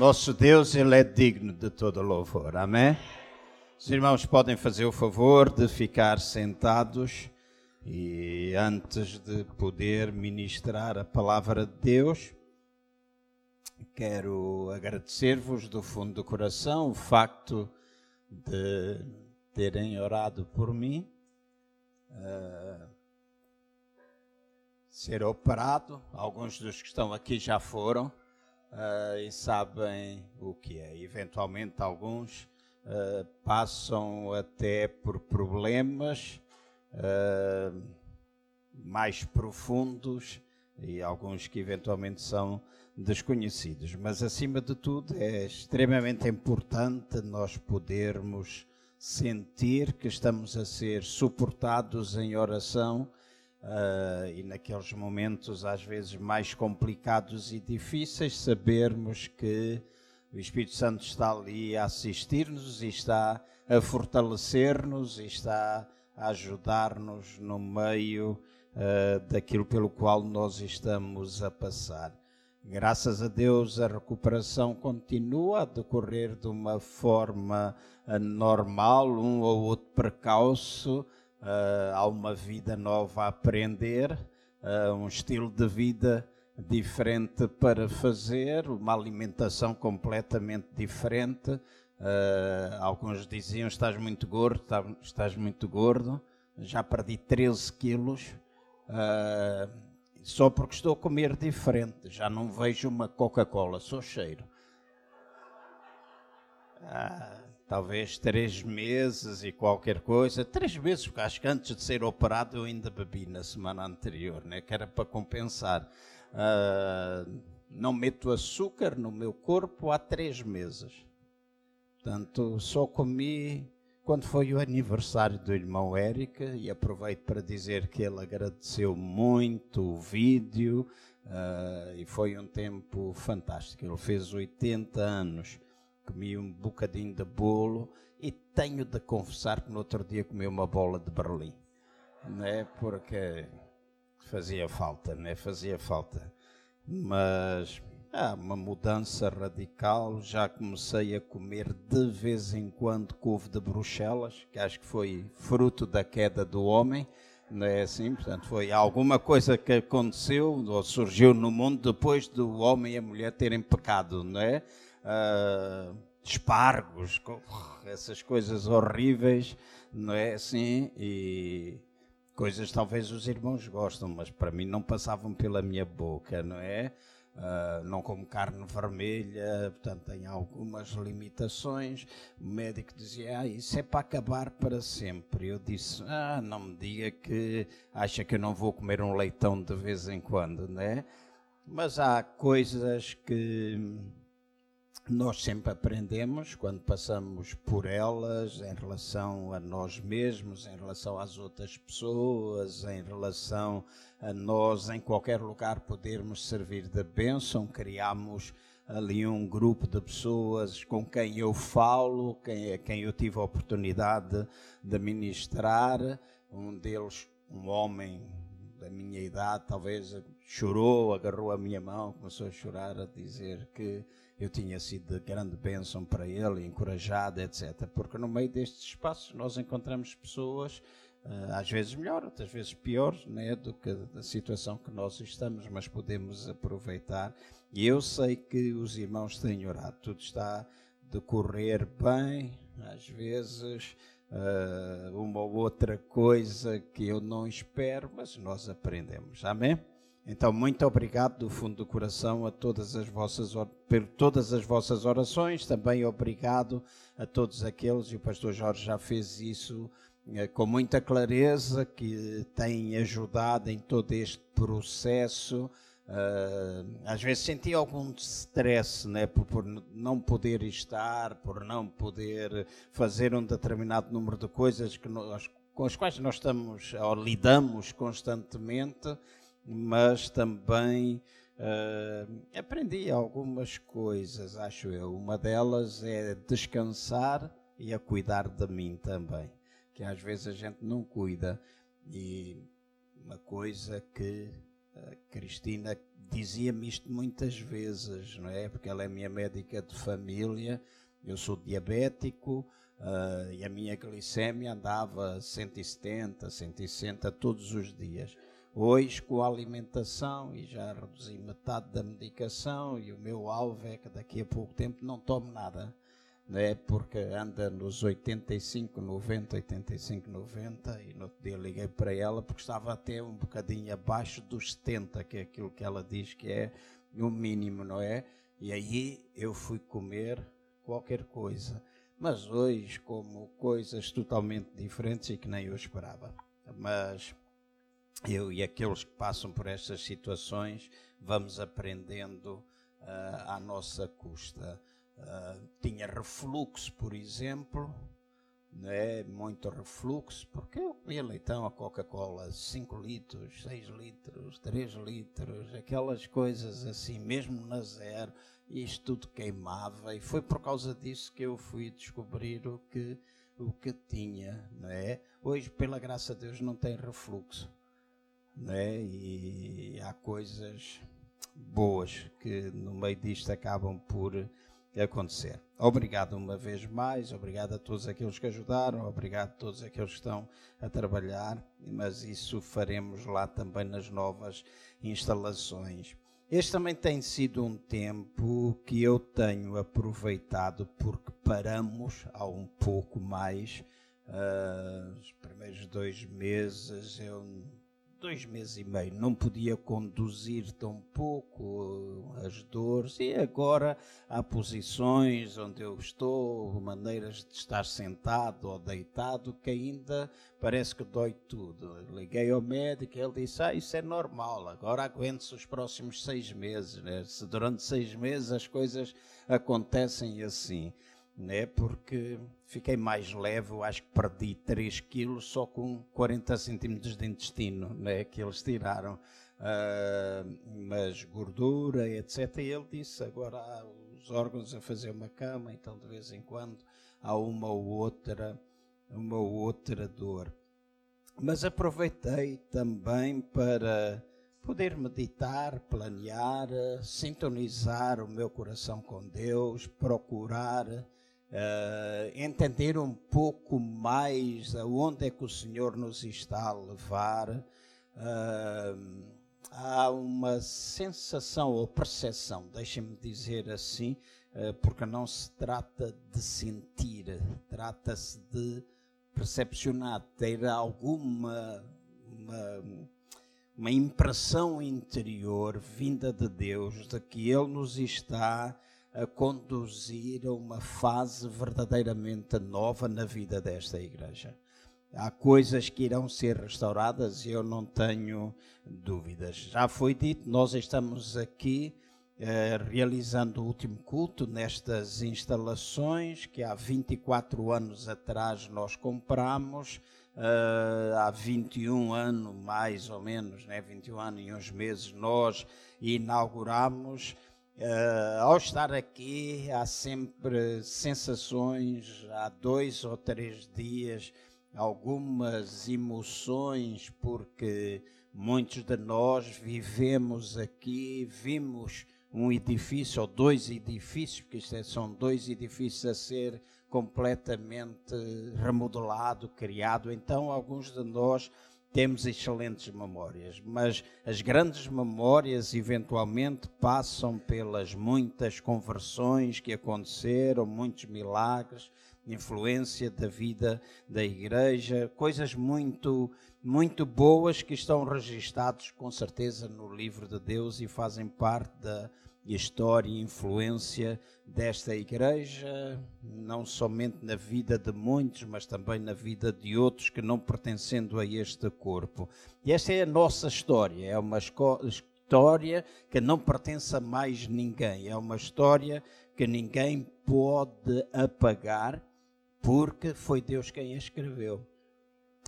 Nosso Deus, Ele é digno de todo louvor. Amém? Os irmãos podem fazer o favor de ficar sentados e antes de poder ministrar a palavra de Deus, quero agradecer-vos do fundo do coração o facto de terem orado por mim. Uh, ser operado, alguns dos que estão aqui já foram, uh, e sabem o que é. Eventualmente, alguns uh, passam até por problemas uh, mais profundos e alguns que eventualmente são desconhecidos. Mas, acima de tudo, é extremamente importante nós podermos sentir que estamos a ser suportados em oração Uh, e naqueles momentos às vezes mais complicados e difíceis, sabermos que o Espírito Santo está ali a assistir-nos e está a fortalecer-nos e está a ajudar-nos no meio uh, daquilo pelo qual nós estamos a passar. Graças a Deus a recuperação continua a decorrer de uma forma uh, normal, um ou outro precalço uh, há uma vida nova a aprender, uh, um estilo de vida diferente para fazer, uma alimentação completamente diferente. Uh, alguns diziam: estás muito gordo, tá, estás muito gordo. Já perdi 13 quilos. só porque estou a comer diferente. Já não vejo uma Coca-Cola, sou cheiro. Ah, talvez três meses e qualquer coisa. Três meses, porque acho que antes de ser operado eu ainda bebi na semana anterior, né? que era para compensar. Uh, não meto açúcar no meu corpo há três meses. Portanto, só comi quando foi o aniversário do irmão Érica e aproveito para dizer que ele agradeceu muito o vídeo uh, e foi um tempo fantástico. Ele fez 80 anos comi um bocadinho de bolo e tenho de confessar que no outro dia comi uma bola de Berlim, né? Porque fazia falta, né? Fazia falta. Mas há uma mudança radical. Já comecei a comer de vez em quando couve de Bruxelas, que acho que foi fruto da queda do homem. Não é assim? Portanto, foi alguma coisa que aconteceu ou surgiu no mundo depois do homem e a mulher terem pecado, não é? Uh, espargos, essas coisas horríveis, não é assim? E coisas talvez os irmãos gostam, mas para mim não passavam pela minha boca, não é? Uh, não como carne vermelha, portanto tem algumas limitações. O médico dizia: ah, Isso é para acabar para sempre. Eu disse: Ah, não me diga que acha que eu não vou comer um leitão de vez em quando, não é? Mas há coisas que nós sempre aprendemos quando passamos por elas em relação a nós mesmos, em relação às outras pessoas, em relação a nós em qualquer lugar podermos servir de bênção. Criamos ali um grupo de pessoas com quem eu falo, quem, a quem eu tive a oportunidade de ministrar. Um deles, um homem da minha idade, talvez chorou, agarrou a minha mão, começou a chorar, a dizer que eu tinha sido de grande bênção para ele, encorajado, etc. Porque no meio destes espaços nós encontramos pessoas, eh, às vezes melhor, outras vezes pior, né, do que a situação que nós estamos, mas podemos aproveitar. E eu sei que os irmãos têm orado, tudo está a decorrer bem, às vezes. Uh, uma ou outra coisa que eu não espero, mas nós aprendemos. Amém? Então, muito obrigado do fundo do coração a todas as vossas, por todas as vossas orações. Também obrigado a todos aqueles, e o pastor Jorge já fez isso eh, com muita clareza, que têm ajudado em todo este processo. Uh, às vezes senti algum stress né, por, não poder estar, por não poder fazer um determinado número de coisas que nós, com as quais nós estamos ou lidamos constantemente mas também uh, aprendi algumas coisas, acho eu. Uma delas é descansar e a cuidar de mim também, que às vezes a gente não cuida. E uma coisa que a Cristina dizia-me isto muitas vezes, não é? Porque ela é minha médica de família, eu sou diabético uh, e a minha glicémia andava 170, 160 todos os dias. Hoje, com a alimentação, e já reduzi metade da medicação, e o meu alvo é que daqui a pouco tempo não tome nada né? porque anda nos 85, 90, 85, 90 e no outro dia liguei para ela porque estava até um bocadinho abaixo dos 70, que é aquilo que ela diz que é o mínimo, não é? E aí eu fui comer qualquer coisa. Mas hoje como coisas totalmente diferentes e que nem eu esperava. Mas eu e aqueles que passam por estas situações vamos aprendendo uh, à nossa custa. Ah, tinha refluxo, por exemplo, né? muito refluxo, porque eu comia leitão, a Coca-Cola, 5 litros, 6 litros, 3 litros, aquelas coisas assim, mesmo na zero, e isto tudo queimava, e foi por causa disso que eu fui descobrir o que, o que tinha, não é? Hoje, pela graça de Deus, não tem refluxo, né? e há coisas boas que no meio disto acabam por acontecer. Obrigado uma vez mais, obrigado a todos aqueles que ajudaram, obrigado a todos aqueles que estão a trabalhar, mas isso faremos lá também nas novas instalações. Este também tem sido um tempo que eu tenho aproveitado porque paramos há um pouco mais. Uh, os primeiros dois meses eu dois meses e meio não podia conduzir tão pouco as dores e agora há posições onde eu estou, maneiras de estar sentado ou deitado que ainda parece que dói tudo. Liguei ao médico e ele disse, ah, isso é normal, agora aguente-se os próximos seis meses, né? se durante seis meses as coisas acontecem assim né? porque fiquei mais leve, eu acho que perdi 3 quilos só com 40 centímetros de intestino né? que eles tiraram. Uh, mas gordura, etc. E ele disse: agora há os órgãos a fazer uma cama, então de vez em quando há uma ou outra, uma ou outra dor. Mas aproveitei também para poder meditar, planear, sintonizar o meu coração com Deus, procurar uh, entender um pouco mais aonde é que o Senhor nos está a levar. Uh, há uma sensação ou percepção, deixem-me dizer assim, uh, porque não se trata de sentir, trata-se de percepcionar, ter alguma uma, uma impressão interior vinda de Deus de que Ele nos está a conduzir a uma fase verdadeiramente nova na vida desta igreja. Há coisas que irão ser restauradas eu não tenho dúvidas. Já foi dito, nós estamos aqui eh, realizando o último culto nestas instalações que há 24 anos atrás nós compramos. Uh, há 21 anos, mais ou menos, né, 21 anos e uns meses, nós inauguramos Uh, ao estar aqui, há sempre sensações, há dois ou três dias, algumas emoções, porque muitos de nós vivemos aqui, vimos um edifício ou dois edifícios, porque isto é, são dois edifícios a ser completamente remodelado, criado. Então, alguns de nós temos excelentes memórias, mas as grandes memórias eventualmente passam pelas muitas conversões que aconteceram, muitos milagres, influência da vida da igreja, coisas muito muito boas que estão registados com certeza no livro de Deus e fazem parte da história e influência desta igreja, não somente na vida de muitos, mas também na vida de outros que não pertencendo a este corpo. E esta é a nossa história, é uma história que não pertence a mais ninguém, é uma história que ninguém pode apagar, porque foi Deus quem a escreveu.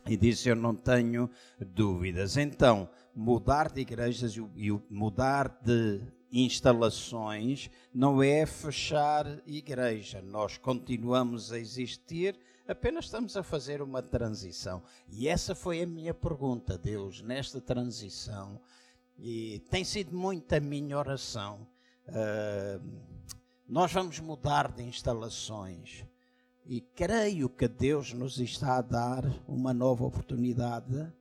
E disse: Eu não tenho dúvidas. Então, mudar de igrejas e mudar de instalações não é fechar igreja. Nós continuamos a existir, apenas estamos a fazer uma transição. E essa foi a minha pergunta, Deus, nesta transição. e tem sido muito a minha oração. Uh, nós vamos mudar de instalações e creio que Deus nos está a dar uma nova oportunidade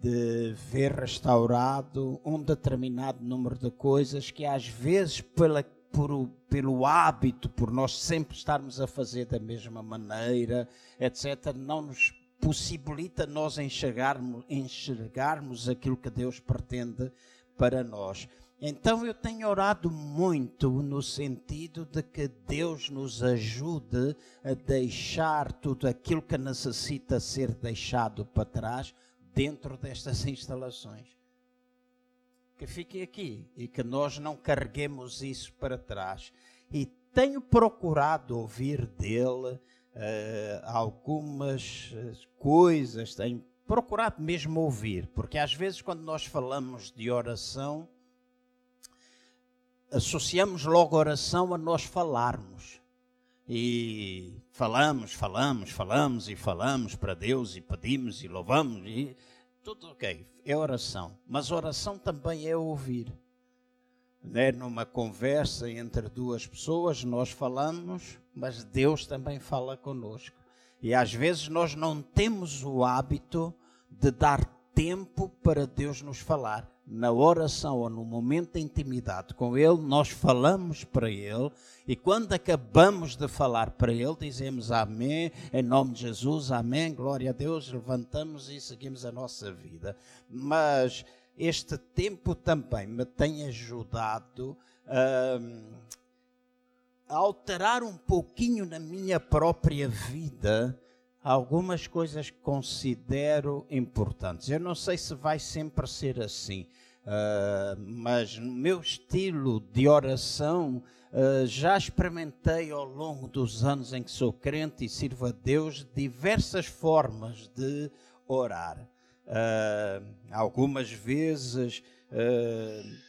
de ver restaurado um determinado número de coisas que às vezes pela, por, pelo hábito, por nós sempre estarmos a fazer da mesma maneira, etc., não nos possibilita nós enxergarmos, enxergarmos aquilo que Deus pretende para nós. Então eu tenho orado muito no sentido de que Deus nos ajude a deixar tudo aquilo que necessita ser deixado para trás dentro destas instalações. Que fique aqui e que nós não carreguemos isso para trás. E tenho procurado ouvir dele uh, algumas eh, coisas, tenho procurado mesmo ouvir, porque às vezes quando nós falamos de oração, associamos logo oração a nós falarmos. E falamos, falamos, falamos e falamos para Deus e pedimos e louvamos e tudo ok, é oração. Mas oração também é ouvir. Né? Numa conversa entre duas pessoas, nós falamos, mas Deus também fala conosco. E às vezes nós não temos o hábito de dar tempo para Deus nos falar. Na oração ou no momento de intimidade com Ele, nós falamos para Ele e quando acabamos de falar para Ele, dizemos Amém, em nome de Jesus, Amém, glória a Deus, levantamos e seguimos a nossa vida. Mas este tempo também me tem ajudado hum, a alterar um pouquinho na minha própria vida algumas coisas que considero importantes. Eu não sei se vai sempre ser assim, uh, mas no meu estilo de oração uh, já experimentei ao longo dos anos em que sou crente e sirvo a Deus diversas formas de orar. Uh, algumas vezes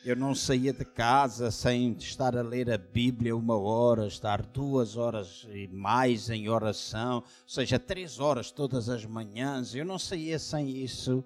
eu não saía de casa sem estar a ler a Bíblia uma hora, estar duas horas e mais em oração, ou seja, três horas todas as manhãs. Eu não saía sem isso,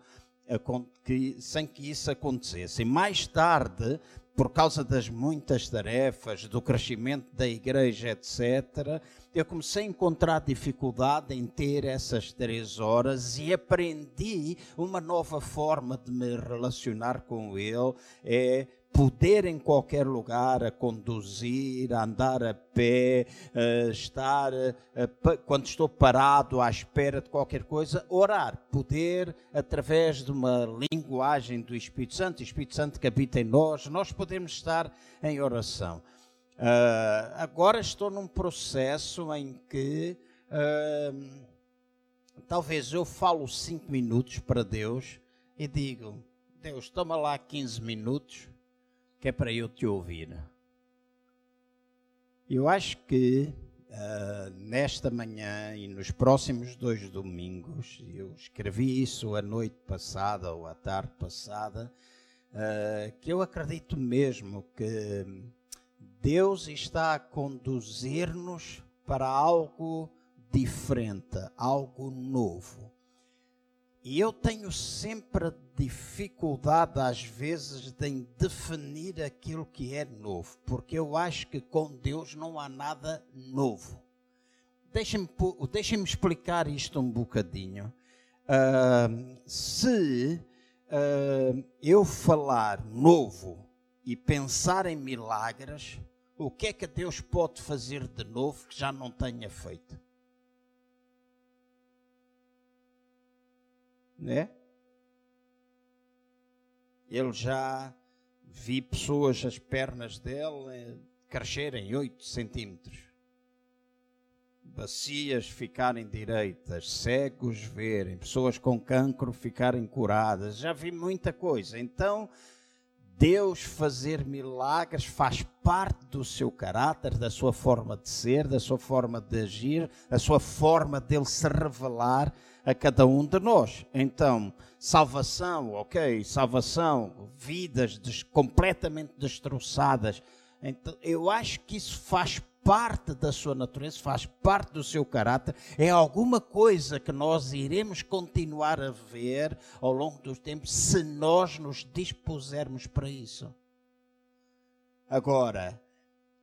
sem que isso acontecesse. E mais tarde, por causa das muitas tarefas, do crescimento da igreja, etc., eu comecei a encontrar dificuldade em ter essas três horas e aprendi uma nova forma de me relacionar com Ele. É poder em qualquer lugar a conduzir, a andar a pé, a estar, a, quando estou parado à espera de qualquer coisa, orar, poder através de uma linguagem do Espírito Santo, Espírito Santo que habita em nós, nós podemos estar em oração. Uh, agora estou num processo em que uh, talvez eu falo cinco minutos para Deus e digo: Deus, toma lá 15 minutos, que é para eu te ouvir. Eu acho que uh, nesta manhã e nos próximos dois domingos, eu escrevi isso a noite passada ou a tarde passada, que eu acredito mesmo que Deus está a conduzir-nos para algo diferente, algo novo. E eu tenho sempre dificuldade, às vezes, em definir aquilo que é novo, porque eu acho que com Deus não há nada novo. Deixem-me deixem explicar isto um bocadinho. Uh, se uh, eu falar novo e pensar em milagres, o que é que Deus pode fazer de novo que já não tenha feito? Né? Ele já vi pessoas, as pernas dele crescerem 8 centímetros, bacias ficarem direitas, cegos verem, pessoas com cancro ficarem curadas. Já vi muita coisa. Então, Deus fazer milagres faz parte do seu caráter, da sua forma de ser, da sua forma de agir, a sua forma dele se revelar a cada um de nós. Então, salvação, ok, salvação, vidas des completamente destroçadas. Então, eu acho que isso faz parte da sua natureza, faz parte do seu caráter, é alguma coisa que nós iremos continuar a ver ao longo do tempo se nós nos dispusermos para isso. Agora,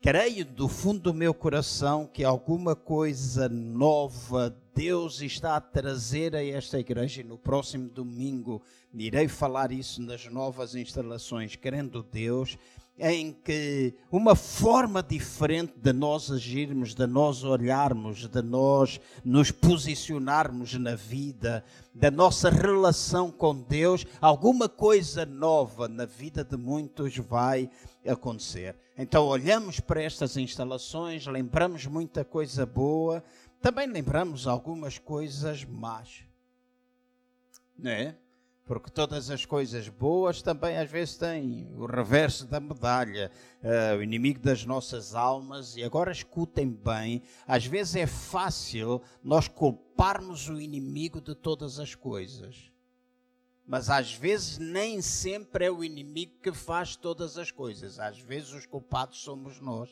creio do fundo do meu coração que alguma coisa nova Deus está a trazer a esta igreja e no próximo domingo irei falar isso nas novas instalações, querendo Deus em que uma forma diferente de nós agirmos, de nós olharmos, de nós nos posicionarmos na vida, da nossa relação com Deus, alguma coisa nova na vida de muitos vai acontecer. Então olhamos para estas instalações, lembramos muita coisa boa, também lembramos algumas coisas más. Não é? Porque todas as coisas boas também às vezes têm o reverso da medalha, uh, o inimigo das nossas almas. E agora escutem bem: às vezes é fácil nós culparmos o inimigo de todas as coisas. Mas às vezes nem sempre é o inimigo que faz todas as coisas. Às vezes os culpados somos nós.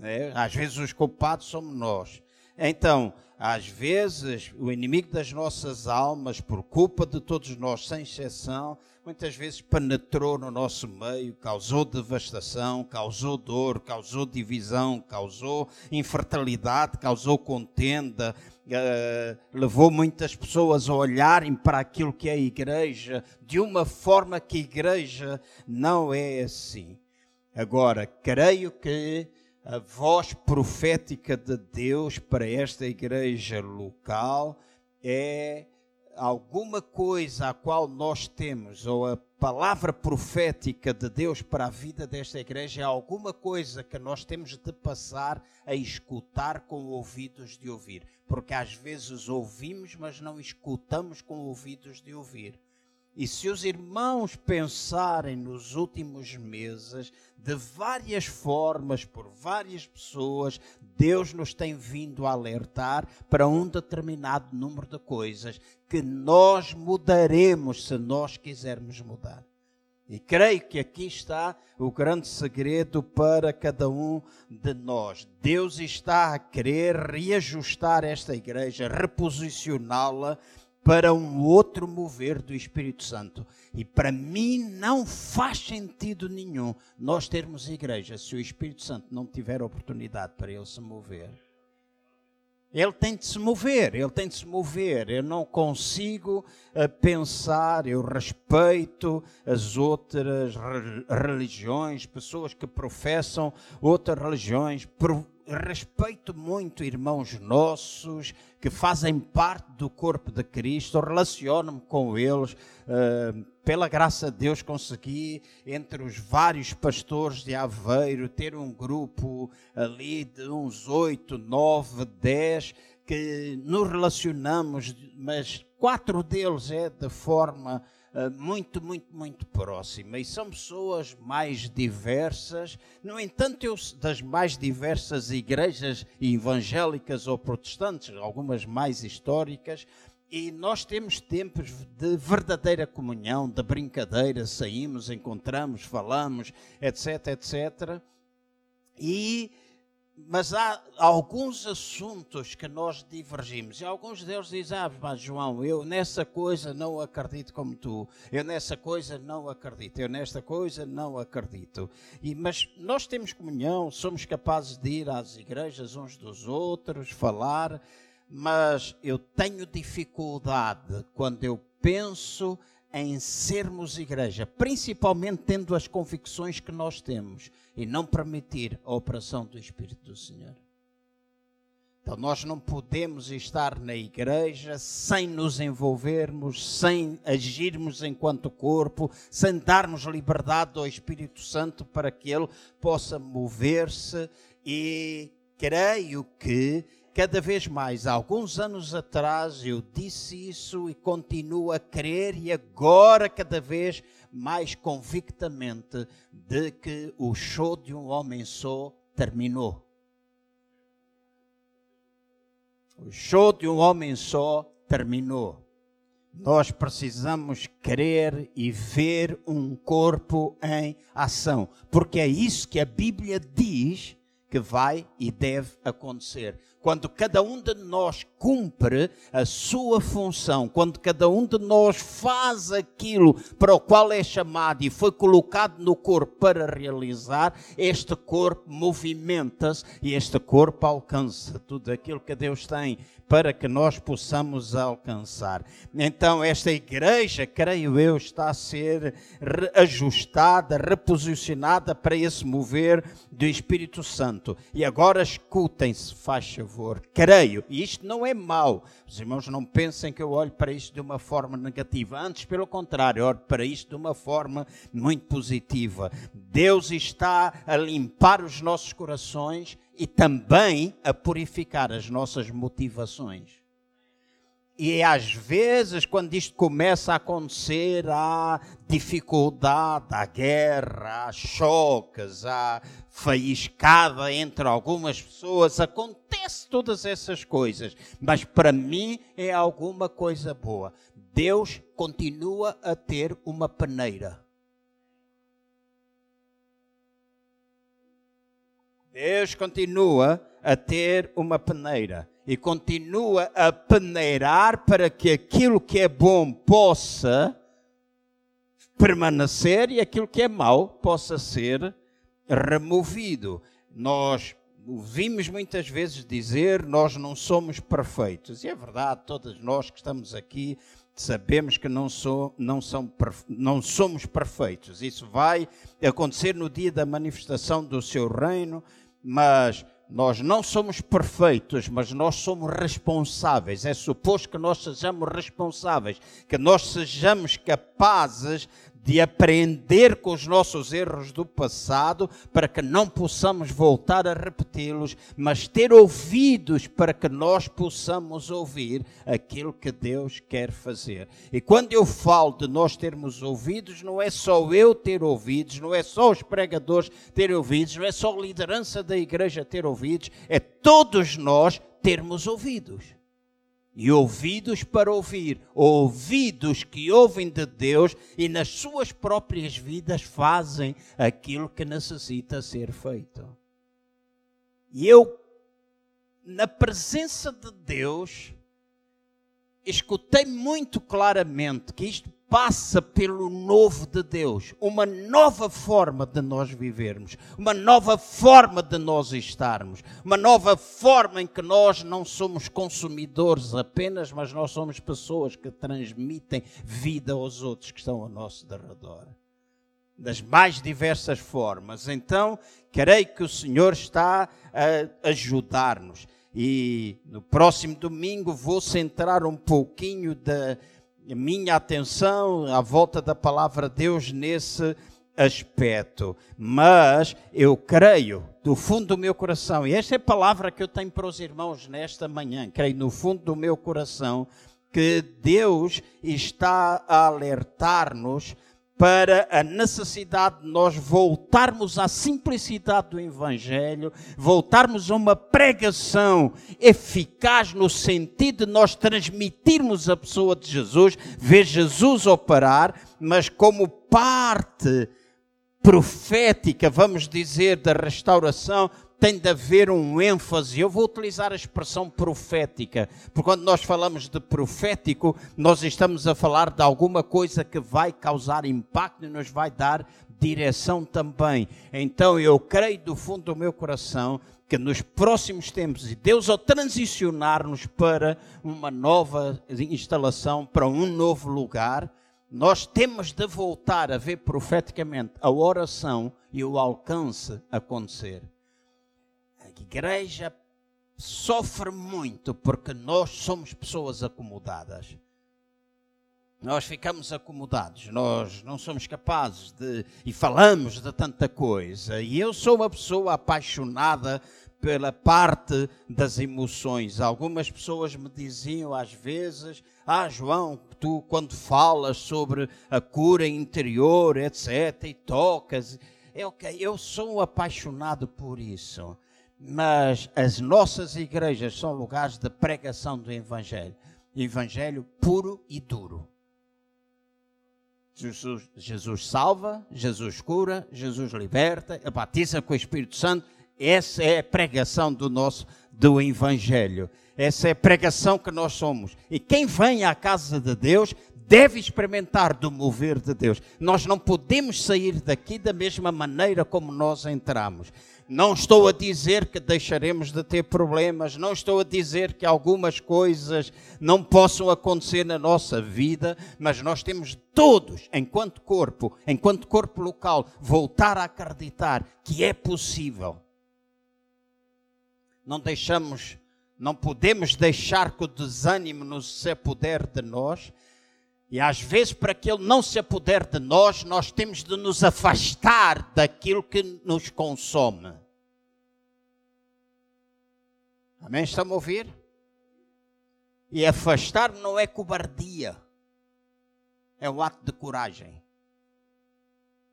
É? Às vezes os culpados somos nós. Então, às vezes, o inimigo das nossas almas, por culpa de todos nós, sem exceção, muitas vezes penetrou no nosso meio, causou devastação, causou dor, causou divisão, causou infertilidade, causou contenda, uh, levou muitas pessoas a olharem para aquilo que é a igreja de uma forma que a igreja não é assim. Agora, creio que a voz profética de Deus para esta igreja local é alguma coisa a qual nós temos, ou a palavra profética de Deus para a vida desta igreja é alguma coisa que nós temos de passar a escutar com ouvidos de ouvir. Porque às vezes ouvimos, mas não escutamos com ouvidos de ouvir. E se os irmãos pensarem nos últimos meses, de várias formas, por várias pessoas, Deus nos tem vindo a alertar para um determinado número de coisas que nós mudaremos se nós quisermos mudar. E creio que aqui está o grande segredo para cada um de nós. Deus está a querer reajustar esta igreja, reposicioná-la para um outro mover do Espírito Santo. E para mim não faz sentido nenhum nós termos igreja se o Espírito Santo não tiver oportunidade para ele se mover. Ele tem de se mover, ele tem de se mover. Eu não consigo uh, pensar, eu respeito as outras religiões, pessoas que professam outras religiões, respeito muito irmãos nossos que fazem parte do corpo de Cristo, relaciono-me com eles. Uh, pela graça de Deus, consegui, entre os vários pastores de Aveiro, ter um grupo ali de uns oito, nove, dez, que nos relacionamos, mas quatro deles é de forma muito, muito, muito próxima e são pessoas mais diversas. No entanto, eu, das mais diversas igrejas evangélicas ou protestantes, algumas mais históricas, e nós temos tempos de verdadeira comunhão, de brincadeira, saímos, encontramos, falamos, etc, etc. E mas há alguns assuntos que nós divergimos. E alguns deles dizem, ah, mas João, eu nessa coisa não acredito como tu. Eu nessa coisa não acredito. Eu nesta coisa não acredito. E, mas nós temos comunhão, somos capazes de ir às igrejas uns dos outros, falar. Mas eu tenho dificuldade quando eu penso em sermos igreja, principalmente tendo as convicções que nós temos e não permitir a operação do Espírito do Senhor. Então nós não podemos estar na igreja sem nos envolvermos, sem agirmos enquanto corpo, sem darmos liberdade ao Espírito Santo para que ele possa mover-se e creio que cada vez mais. Há alguns anos atrás eu disse isso e continuo a crer, e agora cada vez mais convictamente, de que o show de um homem só terminou. O show de um homem só terminou. Nós precisamos crer e ver um corpo em ação, porque é isso que a Bíblia diz que vai e deve acontecer. Quando cada um de nós cumpre a sua função, quando cada um de nós faz aquilo para o qual é chamado e foi colocado no corpo para realizar, este corpo movimenta-se e este corpo alcança tudo aquilo que Deus tem para que nós possamos alcançar. Então, esta igreja, creio eu, está a ser ajustada, reposicionada para esse mover do Espírito Santo. E agora escutem-se, faz favor. Creio, e isto não é mau. Os irmãos não pensem que eu olho para isto de uma forma negativa. Antes, pelo contrário, eu olho para isto de uma forma muito positiva. Deus está a limpar os nossos corações e também a purificar as nossas motivações. E às vezes, quando isto começa a acontecer, há dificuldade, há guerra, há choques, há faiscada entre algumas pessoas, acontece todas essas coisas. Mas para mim é alguma coisa boa. Deus continua a ter uma peneira. Deus continua a ter uma peneira e continua a peneirar para que aquilo que é bom possa permanecer e aquilo que é mau possa ser removido. Nós ouvimos muitas vezes dizer nós não somos perfeitos. E é verdade, todos nós que estamos aqui sabemos que não, sou, não, são, não somos perfeitos. Isso vai acontecer no dia da manifestação do seu reino mas nós não somos perfeitos, mas nós somos responsáveis. É suposto que nós sejamos responsáveis, que nós sejamos capazes de aprender com os nossos erros do passado para que não possamos voltar a repeti-los, mas ter ouvidos para que nós possamos ouvir aquilo que Deus quer fazer. E quando eu falo de nós termos ouvidos, não é só eu ter ouvidos, não é só os pregadores terem ouvidos, não é só a liderança da igreja ter ouvidos, é todos nós termos ouvidos e ouvidos para ouvir, ouvidos que ouvem de Deus e nas suas próprias vidas fazem aquilo que necessita ser feito. E eu, na presença de Deus, escutei muito claramente que isto passa pelo novo de Deus, uma nova forma de nós vivermos, uma nova forma de nós estarmos, uma nova forma em que nós não somos consumidores apenas, mas nós somos pessoas que transmitem vida aos outros que estão ao nosso derredor. Das mais diversas formas. Então, creio que o Senhor está a ajudar-nos. E no próximo domingo vou centrar um pouquinho da minha atenção à volta da palavra Deus nesse aspecto. Mas eu creio do fundo do meu coração, e esta é a palavra que eu tenho para os irmãos nesta manhã, creio no fundo do meu coração que Deus está a alertar-nos para a necessidade de nós voltarmos à simplicidade do Evangelho, voltarmos a uma pregação eficaz no sentido de nós transmitirmos a pessoa de Jesus, ver Jesus operar, mas como parte profética, vamos dizer, da restauração, tem de haver um ênfase. Eu vou utilizar a expressão profética, porque quando nós falamos de profético, nós estamos a falar de alguma coisa que vai causar impacto e nos vai dar direção também. Então eu creio do fundo do meu coração que nos próximos tempos, e Deus ao transicionar-nos para uma nova instalação, para um novo lugar, nós temos de voltar a ver profeticamente a oração e o alcance acontecer igreja sofre muito porque nós somos pessoas acomodadas. Nós ficamos acomodados, nós não somos capazes de. e falamos de tanta coisa. E eu sou uma pessoa apaixonada pela parte das emoções. Algumas pessoas me diziam às vezes: Ah, João, tu quando falas sobre a cura interior, etc., e tocas. É ok, eu sou apaixonado por isso mas as nossas igrejas são lugares de pregação do Evangelho. Evangelho puro e duro. Jesus, Jesus salva, Jesus cura, Jesus liberta, batiza com o Espírito Santo. Essa é a pregação do nosso do evangelho. Essa é a pregação que nós somos. E quem vem à casa de Deus deve experimentar do mover de Deus. Nós não podemos sair daqui da mesma maneira como nós entramos. Não estou a dizer que deixaremos de ter problemas, não estou a dizer que algumas coisas não possam acontecer na nossa vida, mas nós temos todos, enquanto corpo, enquanto corpo local, voltar a acreditar que é possível. Não deixamos, não podemos deixar que o desânimo nos se apodere de nós, e às vezes, para que ele não se apodere de nós, nós temos de nos afastar daquilo que nos consome. Amém? Estão a ouvir? E afastar não é cobardia, é um ato de coragem.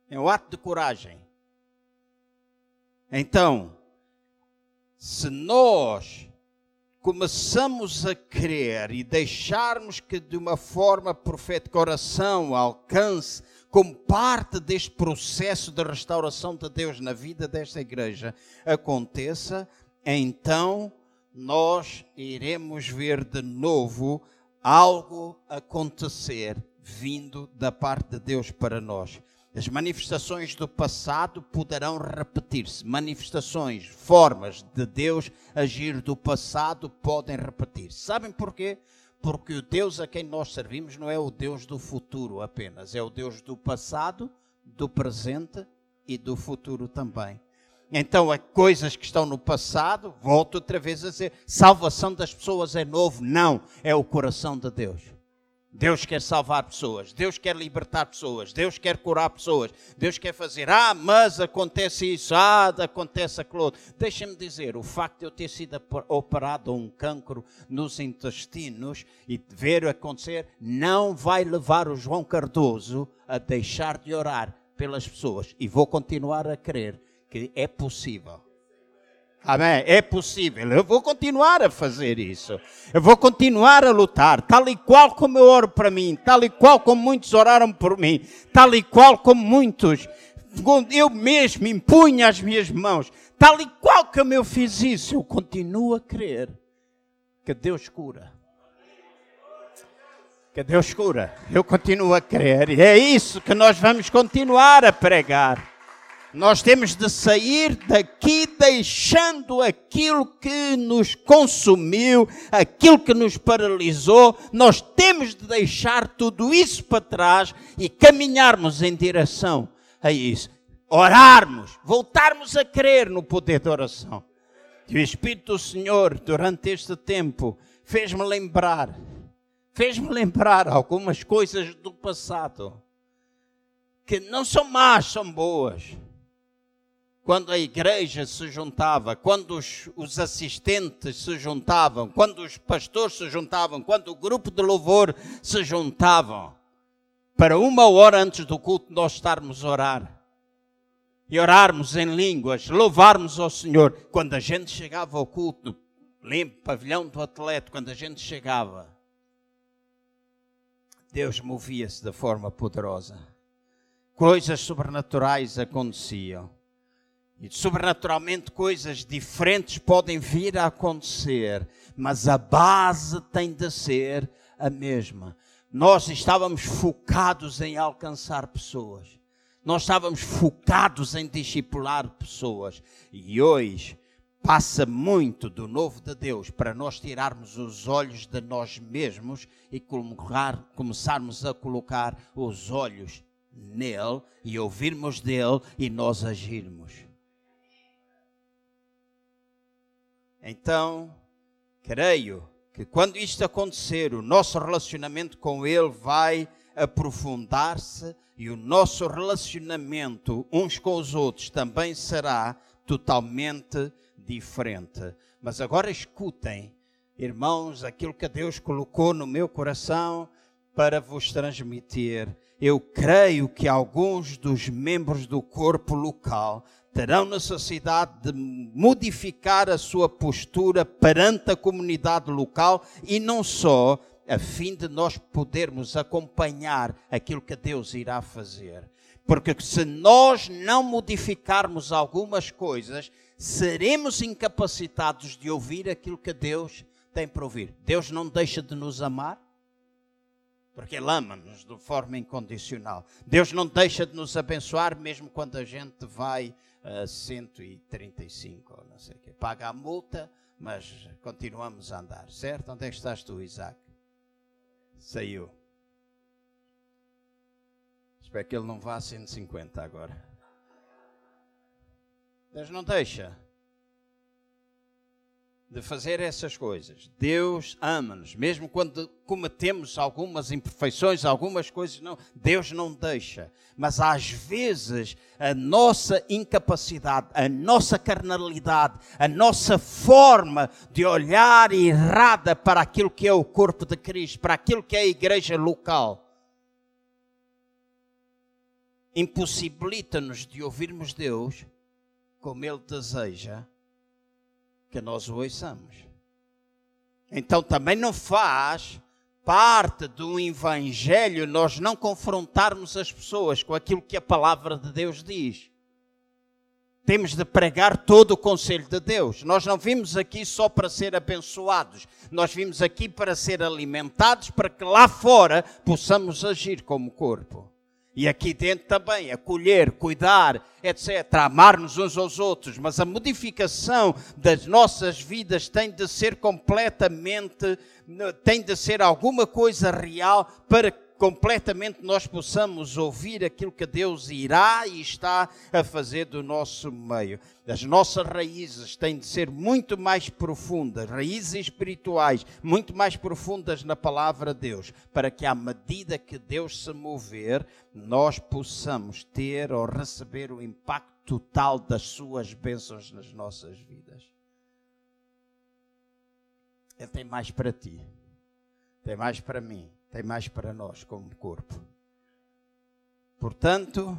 É um ato de coragem. Então, se nós começamos a crer e deixarmos que de uma forma profética oração alcance como parte deste processo de restauração de Deus na vida desta igreja aconteça, então nós iremos ver de novo algo acontecer vindo da parte de Deus para nós. As manifestações do passado poderão repetir-se. Manifestações, formas de Deus agir do passado podem repetir-se. Sabem porquê? Porque o Deus a quem nós servimos não é o Deus do futuro apenas, é o Deus do passado, do presente e do futuro também. Então, há coisas que estão no passado, volto outra vez a dizer: salvação das pessoas é novo? Não, é o coração de Deus. Deus quer salvar pessoas, Deus quer libertar pessoas, Deus quer curar pessoas, Deus quer fazer, ah, mas acontece isso, ah, acontece aquilo outro. Deixa-me dizer, o facto de eu ter sido operado um cancro nos intestinos e ver acontecer, não vai levar o João Cardoso a deixar de orar pelas pessoas. E vou continuar a crer que é possível Amém? É possível. Eu vou continuar a fazer isso. Eu vou continuar a lutar, tal e qual como eu oro para mim, tal e qual como muitos oraram por mim, tal e qual como muitos eu mesmo impunha as minhas mãos, tal e qual como eu fiz isso, eu continuo a crer que Deus cura. Que Deus cura. Eu continuo a crer. E é isso que nós vamos continuar a pregar. Nós temos de sair daqui deixando aquilo que nos consumiu, aquilo que nos paralisou. Nós temos de deixar tudo isso para trás e caminharmos em direção a isso. Orarmos, voltarmos a crer no poder da oração. E o Espírito do Senhor, durante este tempo, fez-me lembrar, fez-me lembrar algumas coisas do passado que não são más, são boas quando a igreja se juntava, quando os, os, assistentes se juntavam, quando os pastores se juntavam, quando o grupo de louvor se juntavam, para uma hora antes do culto nós estarmos a orar. E orarmos em línguas, louvarmos ao Senhor. Quando a gente chegava ao culto, limpo, pavilhão do atleta, quando a gente chegava, Deus movia-se de forma poderosa. Coisas sobrenaturais aconteciam. E sobrenaturalmente coisas diferentes podem vir a acontecer, mas a base tem de ser a mesma. Nós estávamos focados em alcançar pessoas. Nós estávamos focados em discipular pessoas. E hoje passa muito do novo de Deus para nós tirarmos os olhos de nós mesmos e colocar, começarmos a colocar os olhos nele e ouvirmos dele e nós agirmos. Então, creio que quando isto acontecer, o nosso relacionamento com Ele vai aprofundar-se e o nosso relacionamento uns com os outros também será totalmente diferente. Mas agora escutem, irmãos, aquilo que Deus colocou no meu coração para vos transmitir. Eu creio que alguns dos membros do corpo local terão necessidade de modificar a sua postura perante a comunidade local e não só, a fim de nós podermos acompanhar aquilo que Deus irá fazer. Porque se nós não modificarmos algumas coisas, seremos incapacitados de ouvir aquilo que Deus tem para ouvir. Deus não deixa de nos amar, porque Ele ama-nos de forma incondicional. Deus não deixa de nos abençoar, mesmo quando a gente vai a 135, ou não sei o quê. Paga a multa, mas continuamos a andar, certo? Onde é que estás tu, Isaac? Saiu. Espero que ele não vá a 150 agora. Deus não deixa de fazer essas coisas. Deus ama-nos, mesmo quando cometemos algumas imperfeições, algumas coisas não, Deus não deixa. Mas às vezes a nossa incapacidade, a nossa carnalidade, a nossa forma de olhar errada para aquilo que é o corpo de Cristo, para aquilo que é a igreja local, impossibilita-nos de ouvirmos Deus como Ele deseja que nós o ouçamos. Então também não faz parte do Evangelho nós não confrontarmos as pessoas com aquilo que a palavra de Deus diz. Temos de pregar todo o conselho de Deus. Nós não vimos aqui só para ser abençoados, nós vimos aqui para ser alimentados, para que lá fora possamos agir como corpo. E aqui dentro também, acolher, cuidar, etc. Amar-nos uns aos outros. Mas a modificação das nossas vidas tem de ser completamente, tem de ser alguma coisa real para completamente nós possamos ouvir aquilo que Deus irá e está a fazer do nosso meio. As nossas raízes têm de ser muito mais profundas, raízes espirituais, muito mais profundas na palavra de Deus, para que à medida que Deus se mover, nós possamos ter ou receber o impacto total das suas bênçãos nas nossas vidas. Ele tem mais para ti, tem mais para mim tem mais para nós como corpo. Portanto,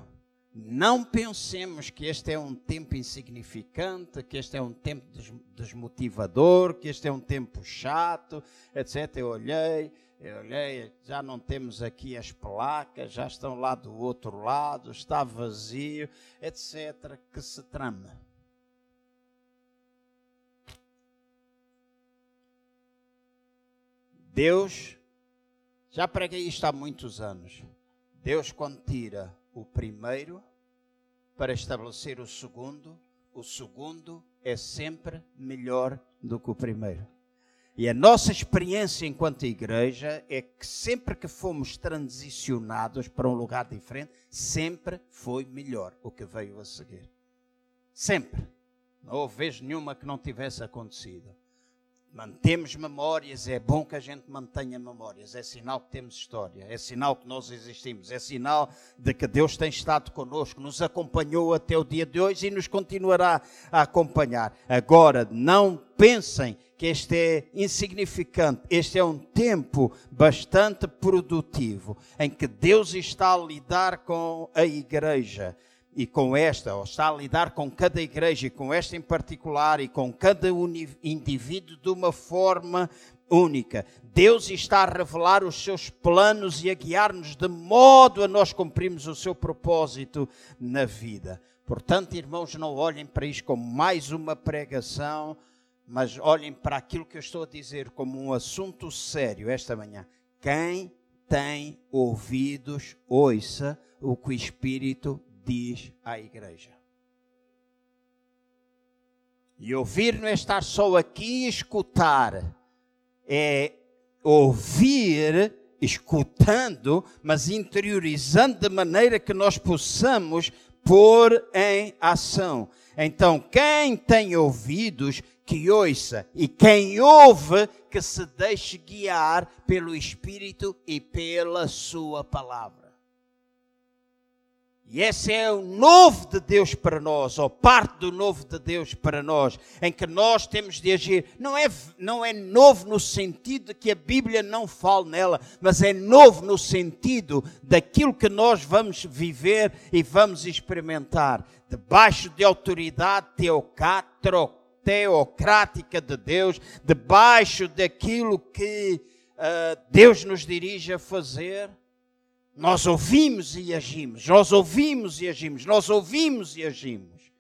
não pensemos que este é um tempo insignificante, que este é um tempo desmotivador, que este é um tempo chato, etc. Eu olhei, eu olhei, já não temos aqui as placas, já estão lá do outro lado, está vazio, etc. Que se trama. Deus já preguei isto há muitos anos. Deus, quando tira o primeiro para estabelecer o segundo, o segundo é sempre melhor do que o primeiro. E a nossa experiência enquanto igreja é que sempre que fomos transicionados para um lugar diferente, sempre foi melhor o que veio a seguir. Sempre. Não houve vez nenhuma que não tivesse acontecido. Mantemos memórias, é bom que a gente mantenha memórias, é sinal que temos história, é sinal que nós existimos, é sinal de que Deus tem estado conosco, nos acompanhou até o dia de hoje e nos continuará a acompanhar. Agora, não pensem que este é insignificante, este é um tempo bastante produtivo em que Deus está a lidar com a igreja e com esta, ou está a lidar com cada igreja e com esta em particular e com cada indivíduo de uma forma única. Deus está a revelar os seus planos e a guiar-nos de modo a nós cumprirmos o seu propósito na vida. Portanto, irmãos, não olhem para isto como mais uma pregação, mas olhem para aquilo que eu estou a dizer como um assunto sério esta manhã. Quem tem ouvidos, ouça o que o Espírito diz à igreja. E ouvir não é estar só aqui e escutar, é ouvir, escutando, mas interiorizando de maneira que nós possamos pôr em ação. Então, quem tem ouvidos, que ouça, e quem ouve, que se deixe guiar pelo Espírito e pela Sua palavra. E esse é o novo de Deus para nós, ou parte do novo de Deus para nós, em que nós temos de agir. Não é, não é novo no sentido de que a Bíblia não fala nela, mas é novo no sentido daquilo que nós vamos viver e vamos experimentar. Debaixo de autoridade teocrática de Deus, debaixo daquilo que uh, Deus nos dirige a fazer nós ouvimos e agimos, nós ouvimos e agimos, nós ouvimos e agimos.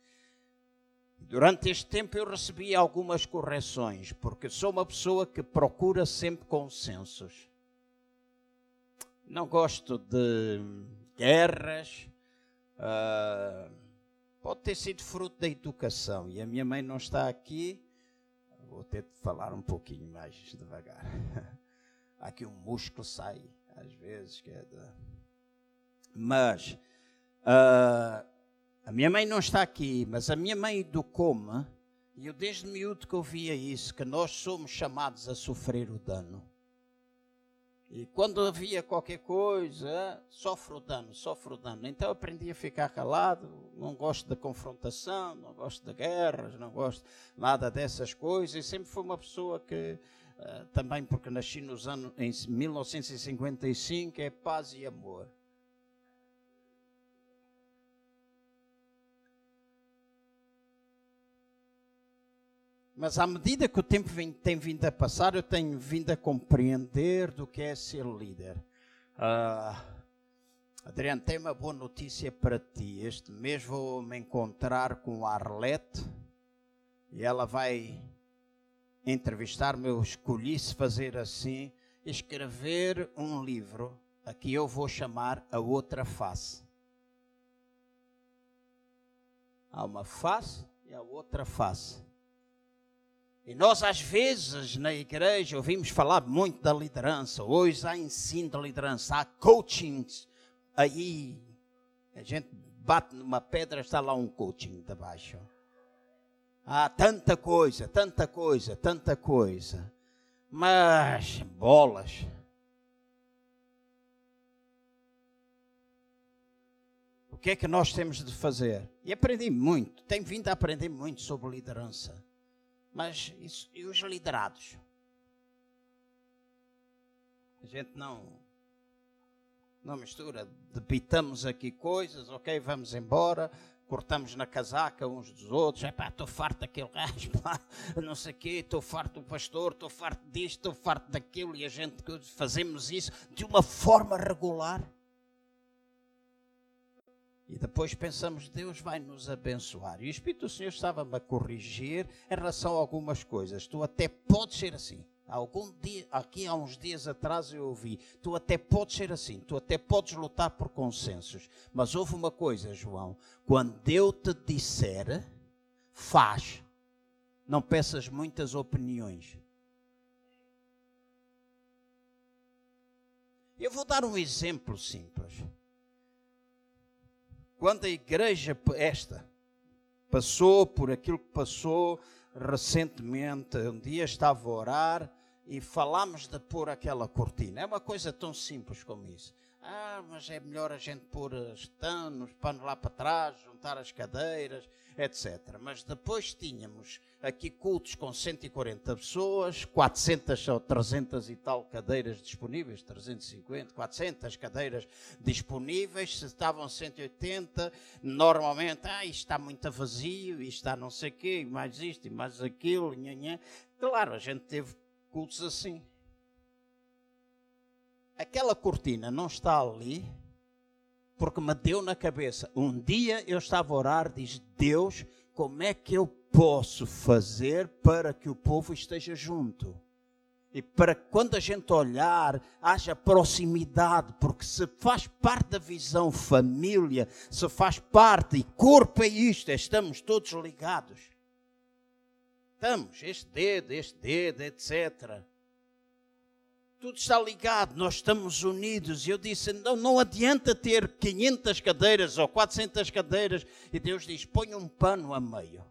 Durante este tempo eu recebi algumas correções, porque sou uma pessoa que procura sempre consensos. Não gosto de guerras. Uh, pode ter sido fruto da educação. E a minha mãe não está aqui. Vou ter de falar um pouquinho mais devagar. aqui um músculo sai, às vezes. Que é. Mas uh, a minha mãe não está aqui, mas a minha mãe educou-me, e eu desde miúdo que ouvia isso, que nós somos chamados a sofrer o dano. E quando havia qualquer coisa, sofre o dano, sofre o dano. Então aprendi a ficar calado, não gosto da confrontação, não gosto de guerras, não gosto nada dessas coisas. E sempre fui uma pessoa que, uh, também porque nasci nos anos, em 1955, é paz e amor. Mas à medida que o tempo vem, tem vindo a passar, eu tenho vindo a compreender do que é ser líder. Uh, Adriano, tem uma boa notícia para ti. Este mês vou me encontrar com a Arlete e ela vai entrevistar-me. Eu escolhi-se fazer assim, escrever um livro a que eu vou chamar A Outra Face. Há uma face e a outra face. E nós, às vezes, na igreja, ouvimos falar muito da liderança. Hoje há ensino de liderança, há coachings. Aí, a gente bate numa pedra, está lá um coaching debaixo. Há tanta coisa, tanta coisa, tanta coisa. Mas, bolas. O que é que nós temos de fazer? E aprendi muito, tenho vindo a aprender muito sobre liderança. Mas isso, e os liderados? A gente não não mistura, debitamos aqui coisas, ok, vamos embora, cortamos na casaca uns dos outros, estou farto daquele gajo, não sei o quê, estou farto do pastor, estou farto disto, estou farto daquilo, e a gente fazemos isso de uma forma regular. E depois pensamos, Deus vai nos abençoar. E o Espírito do Senhor estava-me a corrigir em relação a algumas coisas. Tu até podes ser assim. Algum dia, aqui há uns dias atrás eu ouvi, tu até podes ser assim, tu até podes lutar por consensos. Mas houve uma coisa, João, quando eu te disser, faz. Não peças muitas opiniões. Eu vou dar um exemplo simples. Quando a igreja esta passou por aquilo que passou recentemente, um dia estava a orar e falámos de pôr aquela cortina. É uma coisa tão simples como isso. Ah, mas é melhor a gente pôr os panos, lá para trás, juntar as cadeiras, etc. Mas depois tínhamos aqui cultos com 140 pessoas, 400 ou 300 e tal cadeiras disponíveis, 350, 400 cadeiras disponíveis, se estavam 180, normalmente, ah, isto está muito vazio, isto está não sei o quê, mais isto e mais aquilo, nha, nha. Claro, a gente teve cultos assim. Aquela cortina não está ali porque me deu na cabeça. Um dia eu estava a orar, diz Deus, como é que eu posso fazer para que o povo esteja junto? E para que quando a gente olhar, haja proximidade, porque se faz parte da visão família, se faz parte, e corpo é isto, estamos todos ligados. Estamos, este dedo, este dedo, etc tudo está ligado, nós estamos unidos. E eu disse: não, não adianta ter 500 cadeiras ou 400 cadeiras. E Deus diz: põe um pano a meio.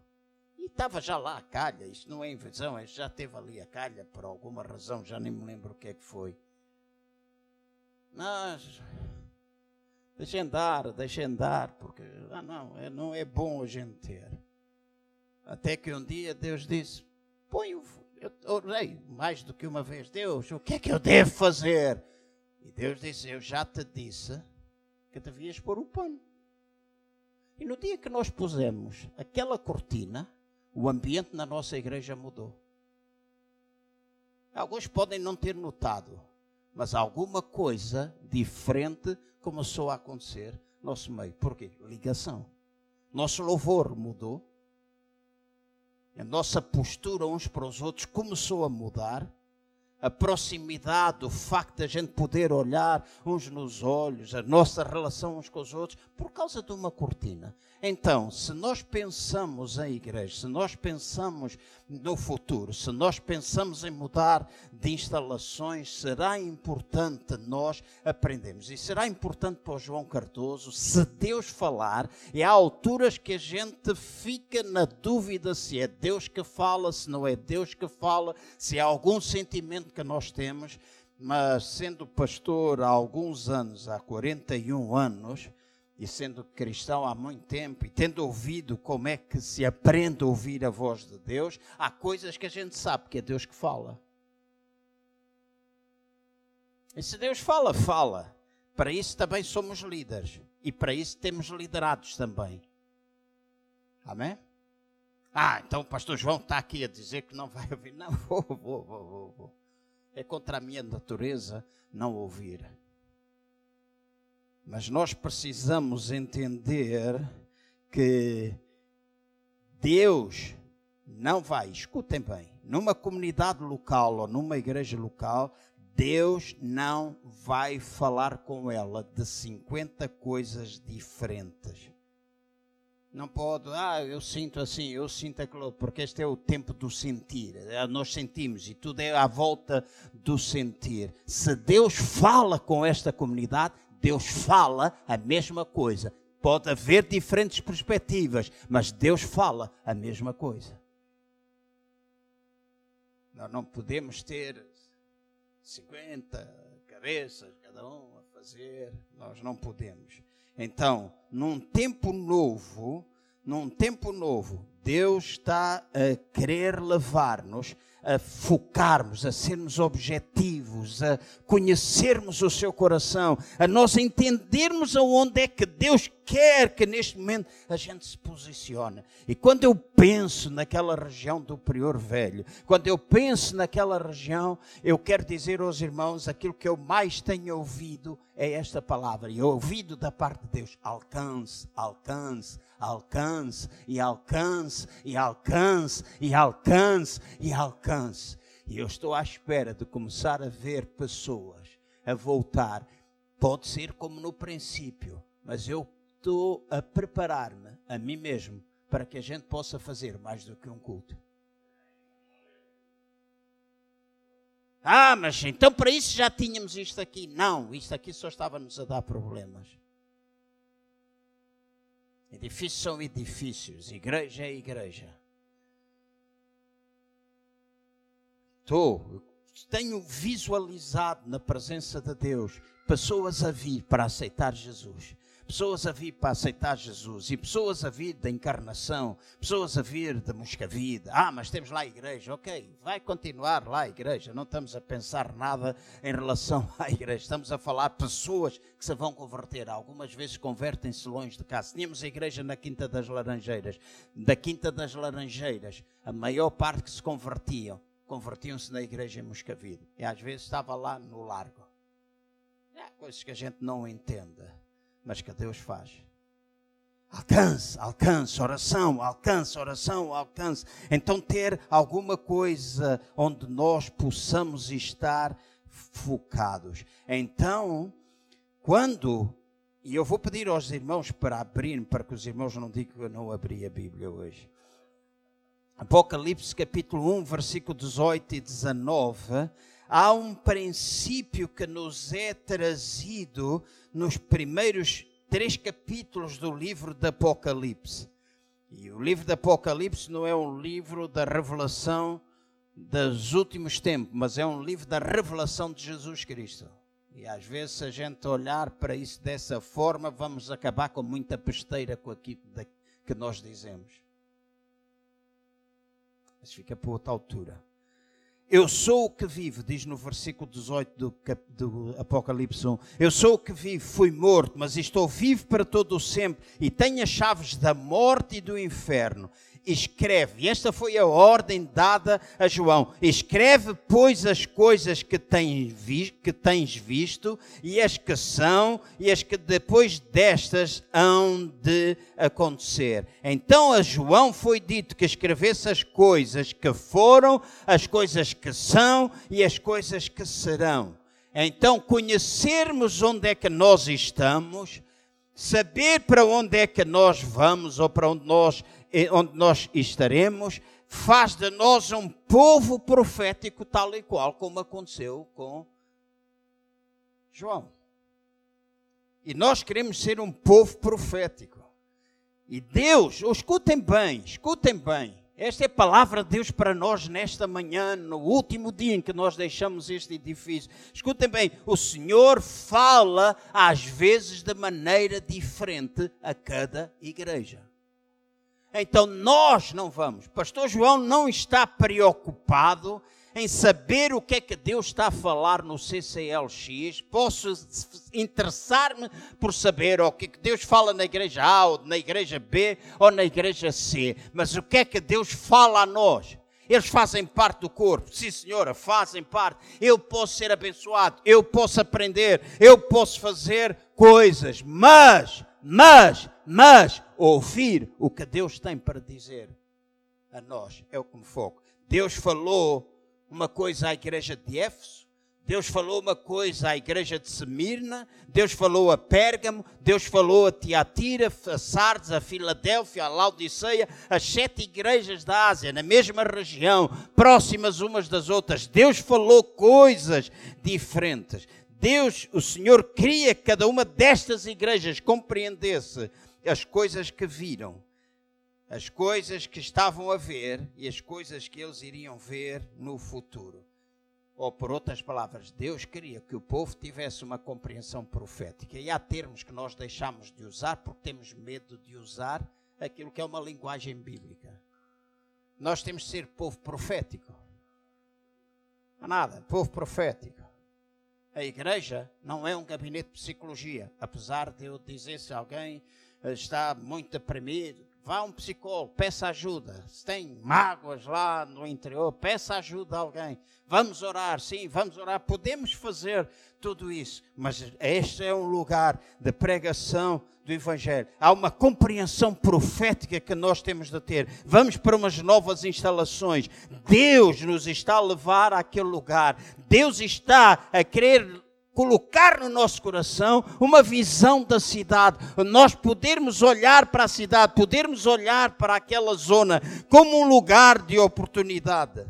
E estava já lá a calha, isto não é invenção, já teve ali a calha por alguma razão, já nem me lembro o que é que foi. Mas, deixa andar, deixa andar, porque ah, não, é, não é bom a gente ter. Até que um dia Deus disse: põe o, eu orei mais do que uma vez, Deus, o que é que eu devo fazer? E Deus disse, eu já te disse que devias pôr o pano. E no dia que nós pusemos aquela cortina, o ambiente na nossa igreja mudou. Alguns podem não ter notado, mas alguma coisa diferente começou a acontecer no nosso meio. Por quê? Ligação. Nosso louvor mudou. A nossa postura uns para os outros começou a mudar a proximidade, o facto de a gente poder olhar uns nos olhos, a nossa relação uns com os outros, por causa de uma cortina. Então, se nós pensamos em igreja, se nós pensamos no futuro, se nós pensamos em mudar de instalações, será importante nós aprendermos. E será importante para o João Cardoso, se Deus falar, e há alturas que a gente fica na dúvida se é Deus que fala, se não é Deus que fala, se há algum sentimento que nós temos. Mas sendo pastor há alguns anos, há 41 anos, e sendo cristão há muito tempo e tendo ouvido como é que se aprende a ouvir a voz de Deus, há coisas que a gente sabe que é Deus que fala. E se Deus fala, fala. Para isso também somos líderes. E para isso temos liderados também. Amém? Ah, então o pastor João está aqui a dizer que não vai ouvir. Não, vou, vou, vou, vou. É contra a minha natureza não ouvir. Mas nós precisamos entender que Deus não vai, escutem bem, numa comunidade local ou numa igreja local, Deus não vai falar com ela de 50 coisas diferentes. Não pode, ah, eu sinto assim, eu sinto aquilo, porque este é o tempo do sentir. É, nós sentimos e tudo é à volta do sentir. Se Deus fala com esta comunidade, Deus fala a mesma coisa. Pode haver diferentes perspectivas, mas Deus fala a mesma coisa. Nós não podemos ter 50 cabeças, cada um a fazer, nós não podemos. Então, num tempo novo, num tempo novo, Deus está a querer levar-nos a focarmos, a sermos objetivos, a conhecermos o seu coração, a nós entendermos aonde é que Deus quer que neste momento a gente se posicione. E quando eu penso naquela região do Prior Velho, quando eu penso naquela região, eu quero dizer aos irmãos aquilo que eu mais tenho ouvido é esta palavra, e ouvido da parte de Deus: alcance, alcance, alcance, e alcance, e alcance, e alcance, e alcance. E eu estou à espera de começar a ver pessoas a voltar. Pode ser como no princípio, mas eu estou a preparar-me a mim mesmo para que a gente possa fazer mais do que um culto. Ah, mas então para isso já tínhamos isto aqui. Não, isto aqui só estava-nos a dar problemas. Edifícios são edifícios, igreja é igreja. Estou, tenho visualizado na presença de Deus pessoas a vir para aceitar Jesus pessoas a vir para aceitar Jesus e pessoas a vir da encarnação, pessoas a vir da Moscavide. Ah, mas temos lá a igreja. Ok, vai continuar lá a igreja. Não estamos a pensar nada em relação à igreja. Estamos a falar pessoas que se vão converter. Algumas vezes convertem-se longe de casa. Tínhamos a igreja na Quinta das Laranjeiras. Da Quinta das Laranjeiras, a maior parte que se convertiam, convertiam-se na igreja em Moscavide. E às vezes estava lá no largo. É, coisas que a gente não entende mas que Deus faz. Alcance, alcance, oração, alcance, oração, alcance. Então, ter alguma coisa onde nós possamos estar focados. Então, quando, e eu vou pedir aos irmãos para abrir, para que os irmãos não digam que eu não abri a Bíblia hoje. Apocalipse capítulo 1, versículo 18 e 19 há um princípio que nos é trazido nos primeiros três capítulos do livro do Apocalipse. E o livro do Apocalipse não é um livro da revelação dos últimos tempos, mas é um livro da revelação de Jesus Cristo. E às vezes, se a gente olhar para isso dessa forma, vamos acabar com muita pesteira com aquilo que nós dizemos. Mas fica para outra altura. Eu sou o que vivo, diz no versículo 18 do, do, Apocalipse 1. Eu sou o que vivo, fui morto, mas estou vivo para todo o sempre e tenho as chaves da morte e do inferno escreve. Esta foi a ordem dada a João. Escreve, pois, as coisas que tens, vi que tens visto, e as que são, e as que depois destas hão de acontecer. Então a João foi dito que escrevesse as coisas que foram, as coisas que são e as coisas que serão. Então, conhecermos onde é que nós estamos, saber para onde é que nós vamos ou para onde nós onde nós estaremos, faz de nós um povo profético, tal e qual como aconteceu com João. E nós queremos ser um povo profético. E Deus, escutem bem, escutem bem. Esta é a palavra de Deus para nós nesta manhã, no último dia em que nós deixamos este edifício. Escutem bem, o Senhor fala às vezes de maneira diferente a cada igreja. Então nós não vamos. Pastor João não está preocupado em saber o que é que Deus está a falar no CCLX. Posso interessar-me por saber o que é que Deus fala na igreja A, ou na igreja B, ou na igreja C. Mas o que é que Deus fala a nós? Eles fazem parte do corpo. Sim, senhora, fazem parte. Eu posso ser abençoado, eu posso aprender, eu posso fazer coisas, mas, mas, mas, ouvir o que Deus tem para dizer a nós é o que me foco. Deus falou uma coisa à igreja de Éfeso, Deus falou uma coisa à igreja de Semirna, Deus falou a Pérgamo, Deus falou a Tiatira, a Sardes, a Filadélfia, a Laodiceia, as sete igrejas da Ásia, na mesma região, próximas umas das outras. Deus falou coisas diferentes. Deus, o Senhor, queria que cada uma destas igrejas compreendesse as coisas que viram, as coisas que estavam a ver e as coisas que eles iriam ver no futuro. Ou, por outras palavras, Deus queria que o povo tivesse uma compreensão profética. E há termos que nós deixamos de usar porque temos medo de usar aquilo que é uma linguagem bíblica. Nós temos de ser povo profético. Não há nada, povo profético. A igreja não é um gabinete de psicologia, apesar de eu dizer se alguém está muito deprimido, vá a um psicólogo, peça ajuda. Se tem mágoas lá no interior, peça ajuda a alguém. Vamos orar, sim, vamos orar. Podemos fazer tudo isso, mas este é um lugar de pregação do Evangelho. Há uma compreensão profética que nós temos de ter. Vamos para umas novas instalações. Deus nos está a levar àquele lugar. Deus está a querer colocar no nosso coração uma visão da cidade, nós podermos olhar para a cidade, podermos olhar para aquela zona como um lugar de oportunidade.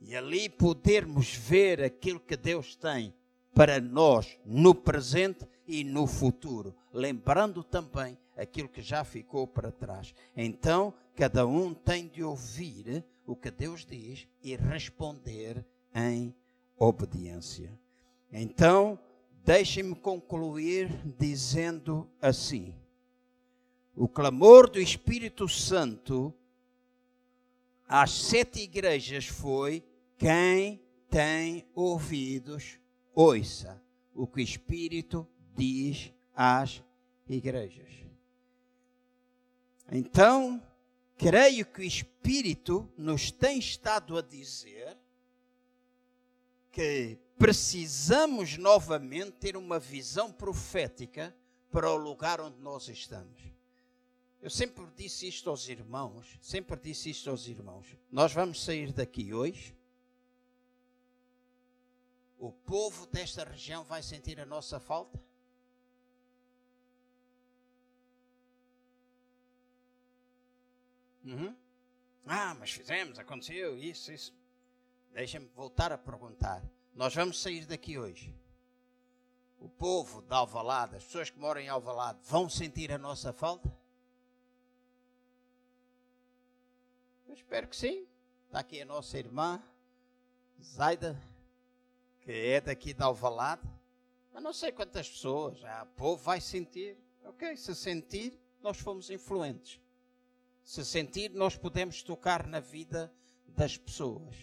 E ali podermos ver aquilo que Deus tem para nós no presente e no futuro, lembrando também aquilo que já ficou para trás. Então, cada um tem de ouvir o que Deus diz e responder em obediência. Então, deixem-me concluir dizendo assim: o clamor do Espírito Santo às sete igrejas foi: quem tem ouvidos, ouça o que o Espírito diz às igrejas. Então, creio que o Espírito nos tem estado a dizer que precisamos novamente ter uma visão profética para o lugar onde nós estamos. Eu sempre disse isto aos irmãos, sempre disse isto aos irmãos. Nós vamos sair daqui hoje. O povo desta região vai sentir a nossa falta? Uhum. Ah, mas fizemos, aconteceu isso, isso. Deixa-me voltar a perguntar. Nós vamos sair daqui hoje. O povo de Alvalade, as pessoas que moram em Alvalade, vão sentir a nossa falta? Eu espero que sim. Está aqui a nossa irmã, Zaida, que é daqui de Alvalade. Mas não sei quantas pessoas, o povo vai sentir. Ok, se sentir, nós fomos influentes. Se sentir, nós podemos tocar na vida das pessoas.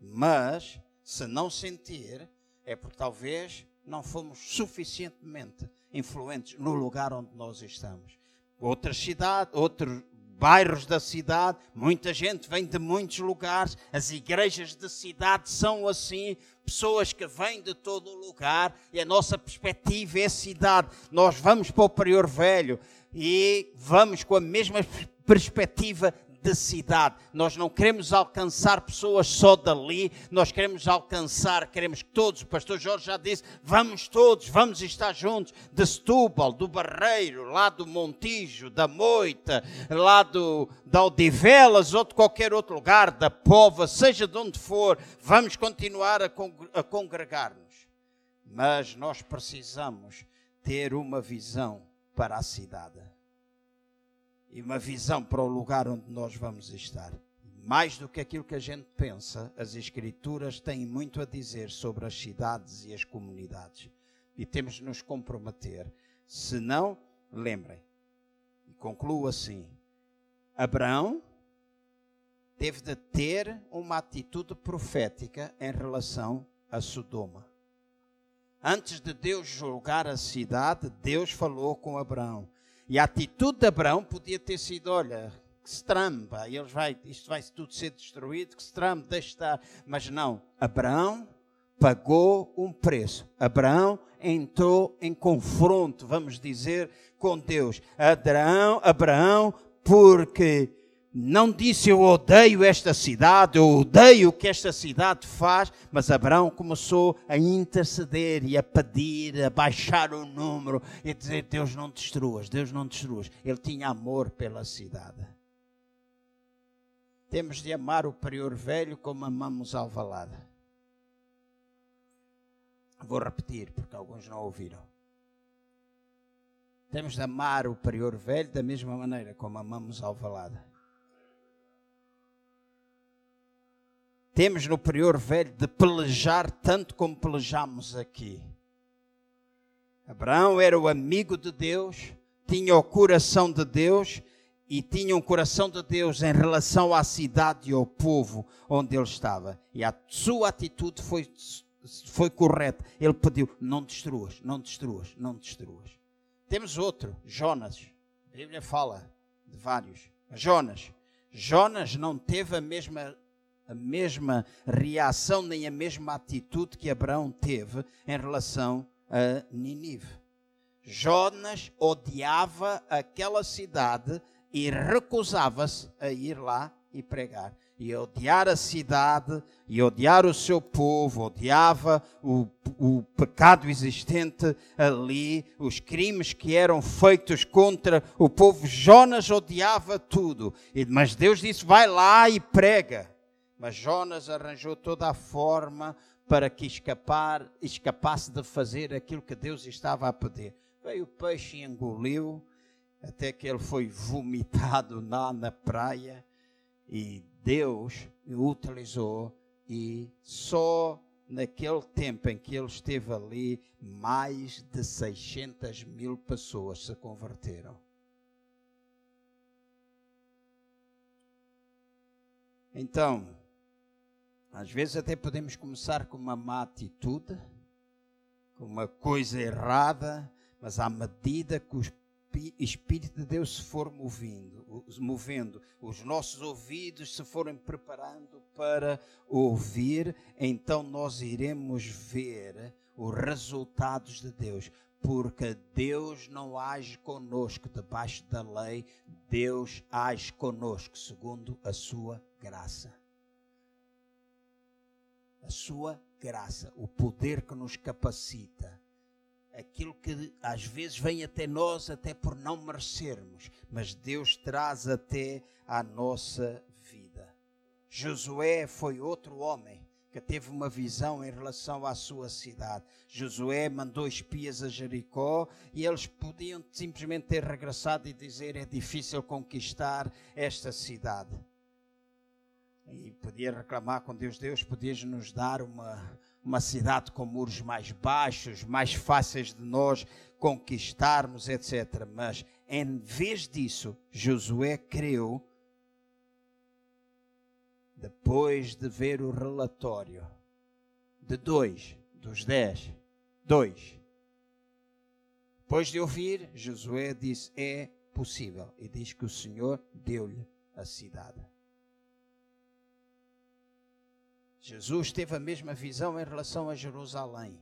Mas, se não sentir, é porque talvez não fomos suficientemente influentes no lugar onde nós estamos. Outras cidades, outros bairros da cidade, muita gente vem de muitos lugares, as igrejas da cidade são assim, pessoas que vêm de todo o lugar e a nossa perspectiva é cidade. Nós vamos para o Prior Velho e vamos com a mesma perspectiva de cidade. Nós não queremos alcançar pessoas só dali, nós queremos alcançar, queremos que todos, o pastor Jorge já disse, vamos todos, vamos estar juntos, de Setúbal, do Barreiro, lá do Montijo, da Moita, lá do, da Odivelas ou de qualquer outro lugar, da Pova, seja de onde for, vamos continuar a, a congregar-nos. Mas nós precisamos ter uma visão para a cidade e uma visão para o lugar onde nós vamos estar. Mais do que aquilo que a gente pensa, as Escrituras têm muito a dizer sobre as cidades e as comunidades. E temos de nos comprometer. Se não, lembrem, e concluo assim: Abraão teve de ter uma atitude profética em relação a Sodoma. Antes de Deus julgar a cidade, Deus falou com Abraão. E a atitude de Abraão podia ter sido: olha, que se tramba, eles vai, isto vai tudo ser destruído, que se tramba, deixa estar. Mas não, Abraão pagou um preço. Abraão entrou em confronto, vamos dizer, com Deus. Abraão, Abraão porque não disse eu odeio esta cidade, eu odeio o que esta cidade faz, mas Abraão começou a interceder e a pedir, a baixar o número e a dizer: Deus não destruas, Deus não destruas. Ele tinha amor pela cidade. Temos de amar o Prior Velho como amamos Alvalade. Vou repetir, porque alguns não ouviram. Temos de amar o Prior Velho da mesma maneira como amamos Alvalade. Temos no Prior Velho de pelejar tanto como pelejamos aqui. Abraão era o amigo de Deus, tinha o coração de Deus e tinha um coração de Deus em relação à cidade e ao povo onde ele estava. E a sua atitude foi, foi correta. Ele pediu: não destruas, não destruas, não destruas. Temos outro, Jonas. A Bíblia fala de vários. Jonas. Jonas não teve a mesma a mesma reação nem a mesma atitude que Abraão teve em relação a Ninive. Jonas odiava aquela cidade e recusava-se a ir lá e pregar. E odiar a cidade, e odiar o seu povo, odiava o, o pecado existente ali, os crimes que eram feitos contra o povo. Jonas odiava tudo. Mas Deus disse: vai lá e prega. Mas Jonas arranjou toda a forma para que escapar, escapasse de fazer aquilo que Deus estava a pedir. Veio o peixe e engoliu, até que ele foi vomitado lá na praia, e Deus o utilizou, e só naquele tempo em que ele esteve ali, mais de 600 mil pessoas se converteram. Então, às vezes até podemos começar com uma má atitude, com uma coisa errada, mas à medida que o Espírito de Deus se for movendo, movendo, os nossos ouvidos se forem preparando para ouvir, então nós iremos ver os resultados de Deus. Porque Deus não age conosco debaixo da lei, Deus age conosco segundo a sua graça a sua graça, o poder que nos capacita, aquilo que às vezes vem até nós, até por não merecermos, mas Deus traz até à nossa vida. Josué foi outro homem que teve uma visão em relação à sua cidade. Josué mandou espias a Jericó e eles podiam simplesmente ter regressado e dizer: é difícil conquistar esta cidade e podia reclamar com Deus, Deus podias nos dar uma, uma cidade com muros mais baixos, mais fáceis de nós conquistarmos, etc. Mas em vez disso, Josué creu depois de ver o relatório de dois dos dez, dois, depois de ouvir, Josué disse: É possível. E diz que o Senhor deu-lhe a cidade. Jesus teve a mesma visão em relação a Jerusalém.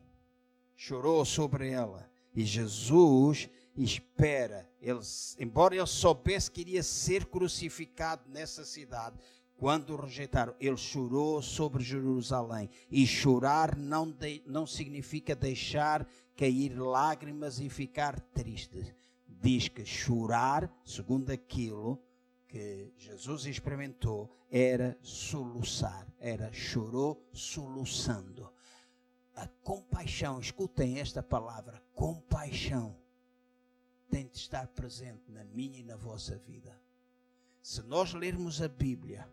Chorou sobre ela. E Jesus espera, ele, embora ele soubesse que iria ser crucificado nessa cidade, quando o rejeitaram, ele chorou sobre Jerusalém. E chorar não, de, não significa deixar cair lágrimas e ficar triste. Diz que chorar, segundo aquilo que Jesus experimentou era soluçar, era chorou soluçando. A compaixão, escutem esta palavra, compaixão, tem de estar presente na minha e na vossa vida. Se nós lermos a Bíblia,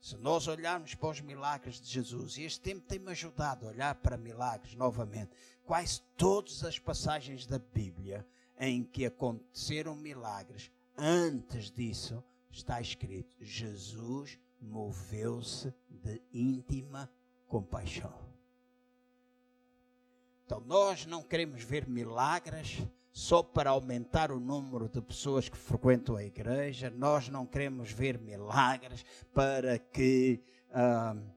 se nós olharmos para os milagres de Jesus, e este tempo tem-me ajudado a olhar para milagres novamente, quase todas as passagens da Bíblia em que aconteceram milagres, antes disso, está escrito: Jesus moveu-se de íntima compaixão. Então, nós não queremos ver milagres só para aumentar o número de pessoas que frequentam a igreja, nós não queremos ver milagres para que. Uh,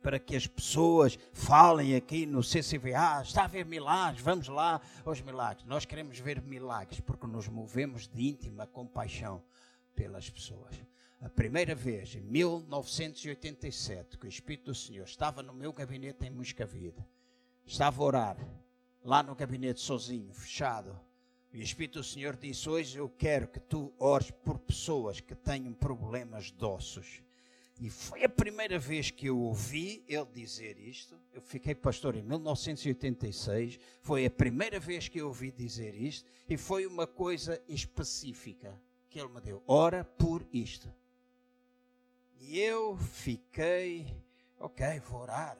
para que as pessoas falem aqui no CCVA, ah, está a ver milagres, vamos lá aos milagres. Nós queremos ver milagres porque nos movemos de íntima compaixão pelas pessoas. A primeira vez, em 1987, que o Espírito do Senhor estava no meu gabinete em Moscavide, estava a orar, lá no gabinete sozinho, fechado, e o Espírito do Senhor disse: Hoje eu quero que tu ores por pessoas que tenham problemas de ossos. E foi a primeira vez que eu ouvi ele dizer isto. Eu fiquei pastor em 1986. Foi a primeira vez que eu ouvi dizer isto. E foi uma coisa específica que ele me deu. Ora por isto. E eu fiquei, ok, vou orar.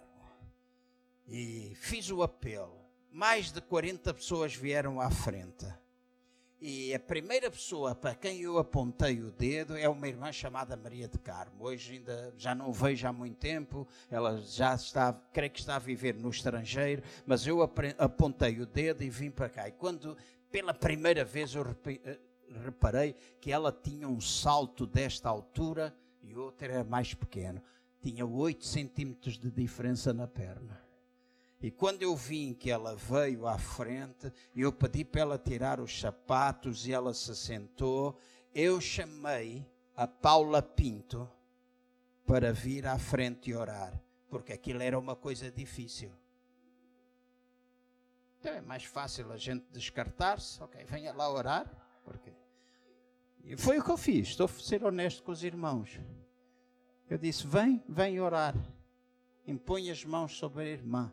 E fiz o apelo. Mais de 40 pessoas vieram à frente. E a primeira pessoa para quem eu apontei o dedo é uma irmã chamada Maria de Carmo. Hoje ainda já não vejo há muito tempo, ela já está, creio que está a viver no estrangeiro, mas eu apontei o dedo e vim para cá. E quando pela primeira vez eu eh, reparei que ela tinha um salto desta altura e outro era mais pequeno. Tinha 8 centímetros de diferença na perna. E quando eu vim que ela veio à frente, eu pedi para ela tirar os sapatos e ela se sentou. Eu chamei a Paula Pinto para vir à frente e orar, porque aquilo era uma coisa difícil. Então é mais fácil a gente descartar-se, ok, venha lá orar, porque foi o que eu fiz, estou a ser honesto com os irmãos. Eu disse: vem, vem orar, impõe as mãos sobre a irmã.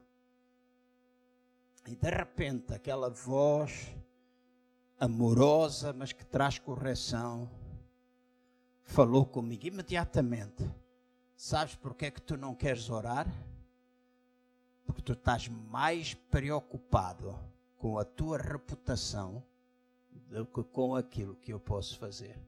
E de repente, aquela voz amorosa, mas que traz correção, falou comigo imediatamente. Sabes porque é que tu não queres orar? Porque tu estás mais preocupado com a tua reputação do que com aquilo que eu posso fazer.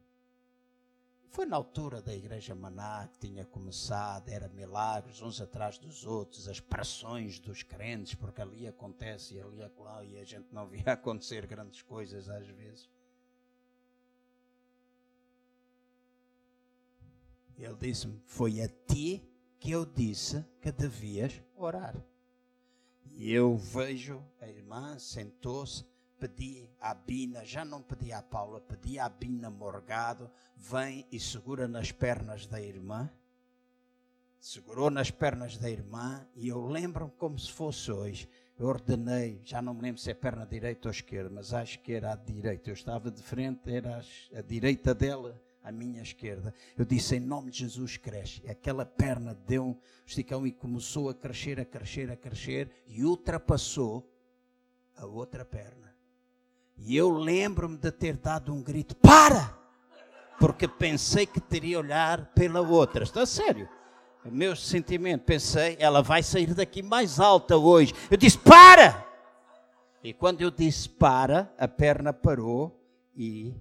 Foi na altura da Igreja Maná que tinha começado, era milagres uns atrás dos outros, as pressões dos crentes, porque ali acontece e ali lá, e a gente não via acontecer grandes coisas às vezes. Ele disse-me: Foi a ti que eu disse que devias orar. E eu vejo a irmã sentou-se pedi à Bina, já não pedi à Paula, pedi à Bina Morgado, vem e segura nas pernas da irmã. Segurou nas pernas da irmã e eu lembro-me como se fosse hoje. Eu ordenei, já não me lembro se é perna direita ou esquerda, mas acho que era a direita. Eu estava de frente, era a direita dela, a minha esquerda. Eu disse: Em nome de Jesus, cresce. E aquela perna deu um esticão e começou a crescer, a crescer, a crescer e ultrapassou a outra perna. E eu lembro-me de ter dado um grito: Para! Porque pensei que teria olhar pela outra. Está sério? O meu sentimento, pensei, ela vai sair daqui mais alta hoje. Eu disse: Para! E quando eu disse para, a perna parou e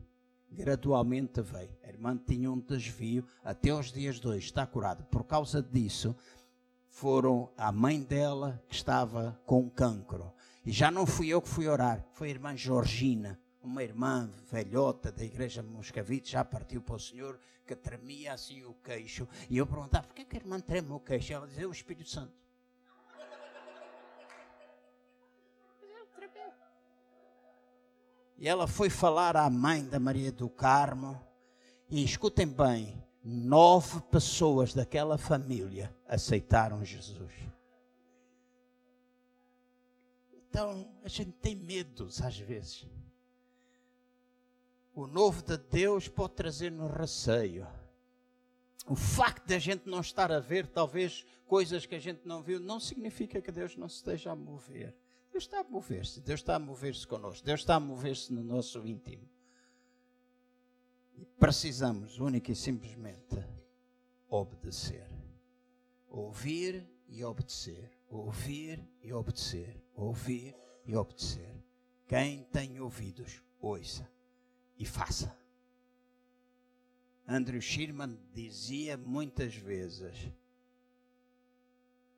gradualmente veio. A irmã tinha um desvio até os dias hoje, está curada. Por causa disso, foram a mãe dela que estava com cancro. E já não fui eu que fui orar, foi a irmã Georgina, uma irmã velhota da igreja Moscavite, já partiu para o Senhor, que tremia assim o queixo. E eu perguntava, por que, que a irmã treme o queixo? Ela dizia, o Espírito Santo. E ela foi falar à mãe da Maria do Carmo, e escutem bem, nove pessoas daquela família aceitaram Jesus. Então, a gente tem medos às vezes. O novo de Deus pode trazer-nos receio. O facto de a gente não estar a ver, talvez, coisas que a gente não viu, não significa que Deus não esteja a mover. Deus está a mover-se, Deus está a mover-se connosco, Deus está a mover-se no nosso íntimo. Precisamos, única e simplesmente, obedecer. Ouvir e obedecer. Ouvir e obedecer. Ouvir e obedecer. Quem tem ouvidos, ouça e faça. Andrew Schirman dizia muitas vezes: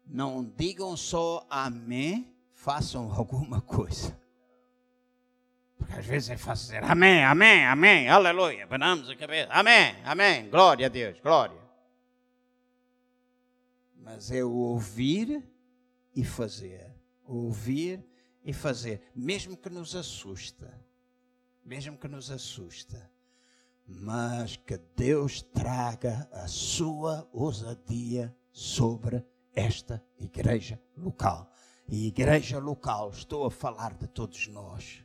não digam só amém, façam alguma coisa. Porque às vezes é fácil dizer amém, amém, amém, aleluia, banamos a cabeça, amém, amém, glória a Deus, glória. Mas é ouvir e fazer, ouvir e fazer, mesmo que nos assusta, mesmo que nos assusta, mas que Deus traga a sua ousadia sobre esta igreja local. E igreja local, estou a falar de todos nós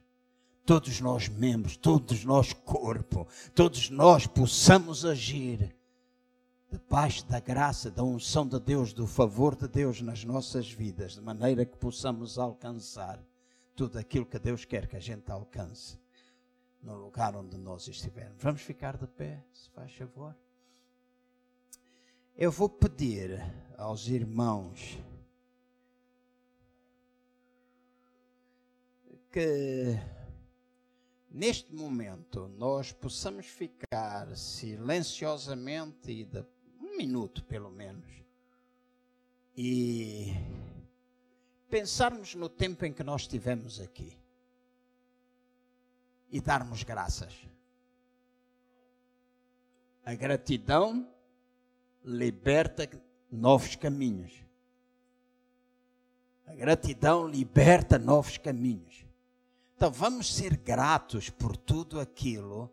todos nós membros, todos nós corpo, todos nós possamos agir debaixo da graça, da unção de Deus, do favor de Deus nas nossas vidas, de maneira que possamos alcançar tudo aquilo que Deus quer que a gente alcance no lugar onde nós estivermos. Vamos ficar de pé, se faz favor. Eu vou pedir aos irmãos que neste momento nós possamos ficar silenciosamente e de um minuto pelo menos e pensarmos no tempo em que nós estivemos aqui e darmos graças. A gratidão liberta novos caminhos. A gratidão liberta novos caminhos. Então vamos ser gratos por tudo aquilo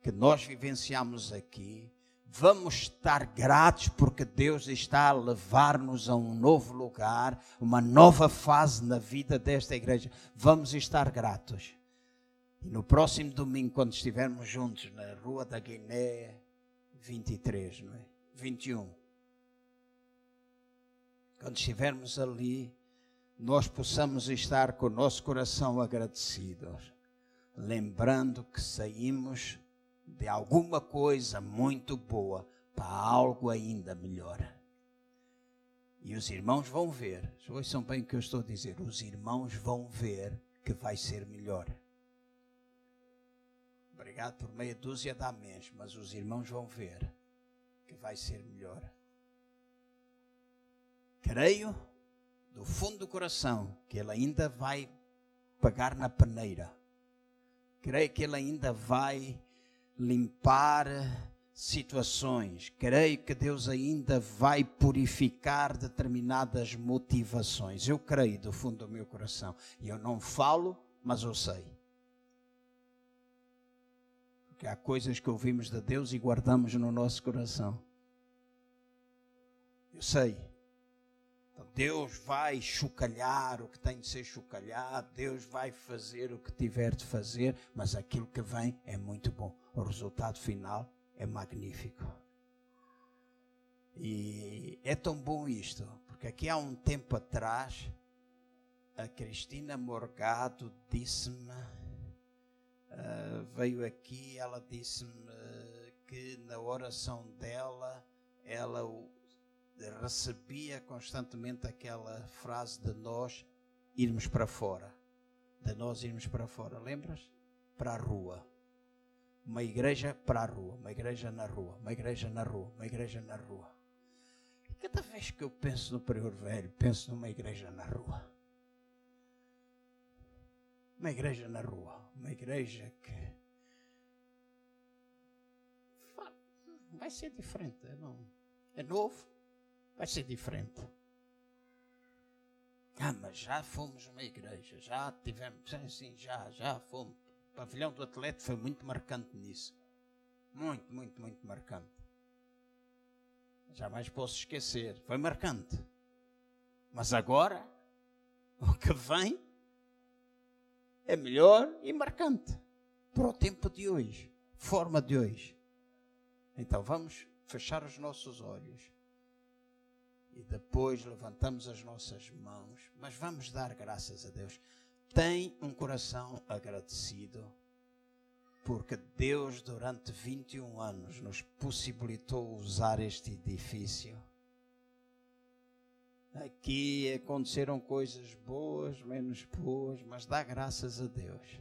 que nós vivenciamos aqui. Vamos estar gratos porque Deus está a levar-nos a um novo lugar, uma nova fase na vida desta igreja. Vamos estar gratos. E no próximo domingo, quando estivermos juntos na Rua da Guiné 23, não é? 21. Quando estivermos ali, nós possamos estar com o nosso coração agradecidos, lembrando que saímos de alguma coisa muito boa para algo ainda melhor. E os irmãos vão ver, ouçam bem o que eu estou a dizer, os irmãos vão ver que vai ser melhor. Obrigado por meia dúzia de améns, mas os irmãos vão ver que vai ser melhor. Creio do fundo do coração que Ele ainda vai pegar na peneira. Creio que Ele ainda vai limpar situações. Creio que Deus ainda vai purificar determinadas motivações. Eu creio do fundo do meu coração. E eu não falo, mas eu sei. Porque há coisas que ouvimos de Deus e guardamos no nosso coração. Eu sei. Então, Deus vai chocalhar o que tem de ser chocalhado, Deus vai fazer o que tiver de fazer, mas aquilo que vem é muito bom. O resultado final é magnífico. E é tão bom isto, porque aqui há um tempo atrás, a Cristina Morgado disse-me, uh, veio aqui, ela disse-me que na oração dela, ela recebia constantemente aquela frase de nós irmos para fora. De nós irmos para fora. Lembras? Para a rua. Uma igreja para a rua, uma igreja na rua, uma igreja na rua, uma igreja na rua. E cada vez que eu penso no Prior Velho, penso numa igreja na rua. Uma igreja na rua, uma igreja que vai ser diferente. Não, é novo, vai ser diferente. Ah, mas já fomos uma igreja, já tivemos, assim, já, já fomos. Pavilhão do atleta foi muito marcante nisso. Muito, muito, muito marcante. Jamais posso esquecer. Foi marcante. Mas agora, o que vem é melhor e marcante para o tempo de hoje, forma de hoje. Então vamos fechar os nossos olhos e depois levantamos as nossas mãos, mas vamos dar graças a Deus. Tem um coração agradecido, porque Deus, durante 21 anos, nos possibilitou usar este edifício. Aqui aconteceram coisas boas, menos boas, mas dá graças a Deus.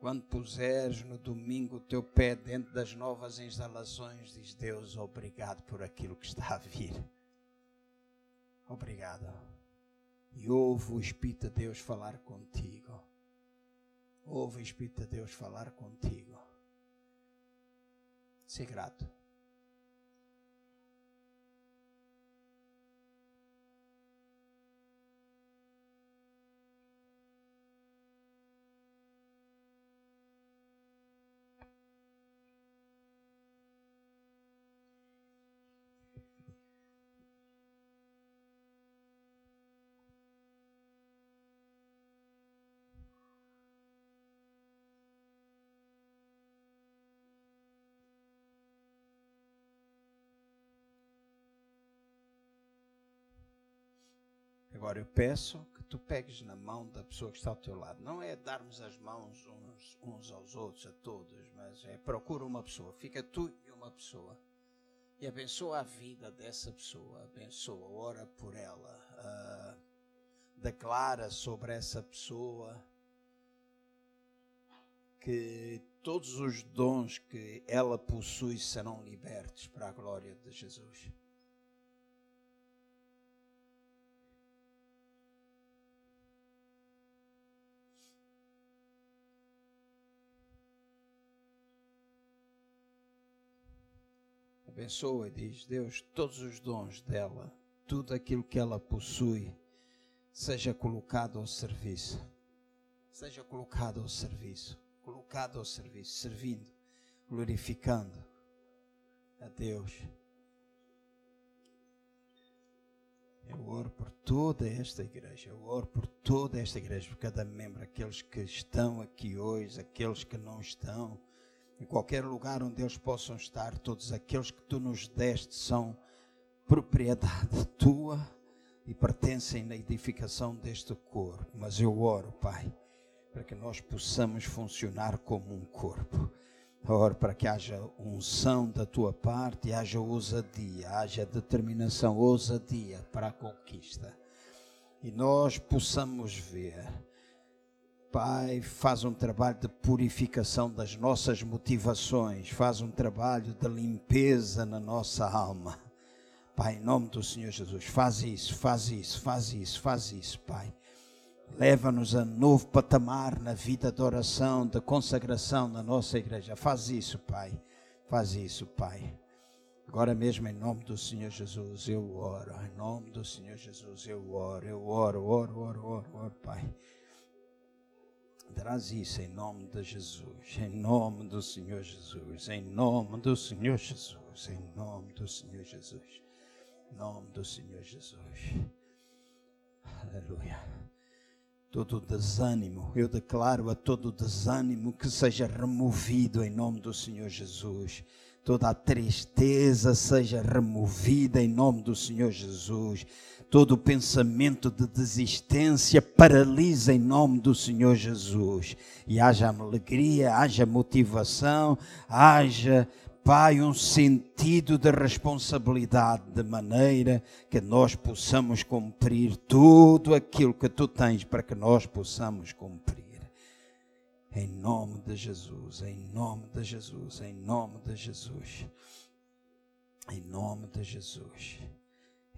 Quando puseres no domingo o teu pé dentro das novas instalações, diz Deus, obrigado por aquilo que está a vir. Obrigado. E ouve o Espírito de Deus falar contigo. Ouve o Espírito de Deus falar contigo. Ser grato. Agora eu peço que tu pegues na mão da pessoa que está ao teu lado. Não é darmos as mãos uns, uns aos outros, a todos, mas é procura uma pessoa. Fica tu e uma pessoa. E abençoa a vida dessa pessoa. Abençoa, ora por ela. Uh, declara sobre essa pessoa que todos os dons que ela possui serão libertos para a glória de Jesus. Abençoa, diz Deus, todos os dons dela, tudo aquilo que ela possui, seja colocado ao serviço. Seja colocado ao serviço, colocado ao serviço, servindo, glorificando a Deus. Eu oro por toda esta igreja, eu oro por toda esta igreja, por cada membro, aqueles que estão aqui hoje, aqueles que não estão em qualquer lugar onde eles possam estar, todos aqueles que tu nos deste são propriedade tua e pertencem na edificação deste corpo. Mas eu oro, Pai, para que nós possamos funcionar como um corpo. Oro para que haja unção da tua parte, haja ousadia, haja determinação, ousadia para a conquista. E nós possamos ver Pai, faz um trabalho de purificação das nossas motivações, faz um trabalho de limpeza na nossa alma. Pai, em nome do Senhor Jesus, faz isso, faz isso, faz isso, faz isso, Pai. Leva-nos a novo patamar na vida de oração, de consagração na nossa igreja. Faz isso, Pai. Faz isso, Pai. Agora mesmo, em nome do Senhor Jesus, eu oro. Em nome do Senhor Jesus, eu oro, eu oro, oro, oro, oro, oro, Pai. Traz isso em nome de Jesus, em nome do Senhor Jesus, em nome do Senhor Jesus, em nome do Senhor Jesus, em nome do Senhor Jesus. Aleluia. Todo desânimo, eu declaro a todo desânimo que seja removido em nome do Senhor Jesus toda a tristeza seja removida em nome do Senhor Jesus todo pensamento de desistência paralisa em nome do Senhor Jesus. E haja alegria, haja motivação, haja Pai, um sentido de responsabilidade, de maneira que nós possamos cumprir tudo aquilo que tu tens para que nós possamos cumprir. Em nome de Jesus, em nome de Jesus, em nome de Jesus. Em nome de Jesus.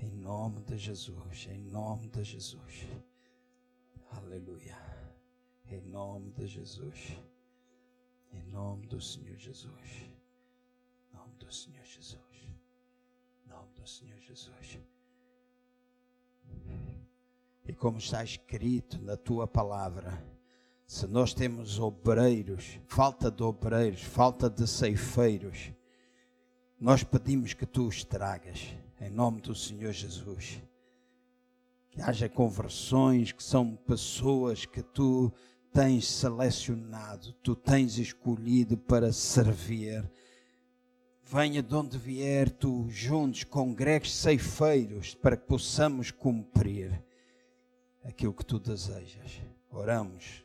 Em nome de Jesus, em nome de Jesus. Aleluia. Em nome de Jesus. Em nome do Senhor Jesus. Em nome do Senhor Jesus. Em nome do Senhor Jesus. E como está escrito na tua palavra, se nós temos obreiros, falta de obreiros, falta de ceifeiros, nós pedimos que tu os tragas, em nome do Senhor Jesus. Que haja conversões, que são pessoas que tu tens selecionado, tu tens escolhido para servir. Venha de onde vier, tu juntos congregues ceifeiros para que possamos cumprir aquilo que tu desejas. Oramos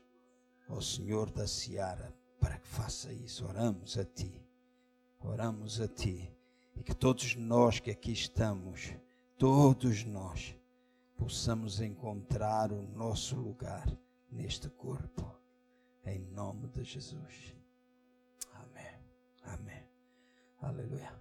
ao Senhor da Seara para que faça isso. Oramos a Ti. Oramos a Ti. E que todos nós que aqui estamos, todos nós, possamos encontrar o nosso lugar neste corpo. Em nome de Jesus. Amém. Amém. Aleluia.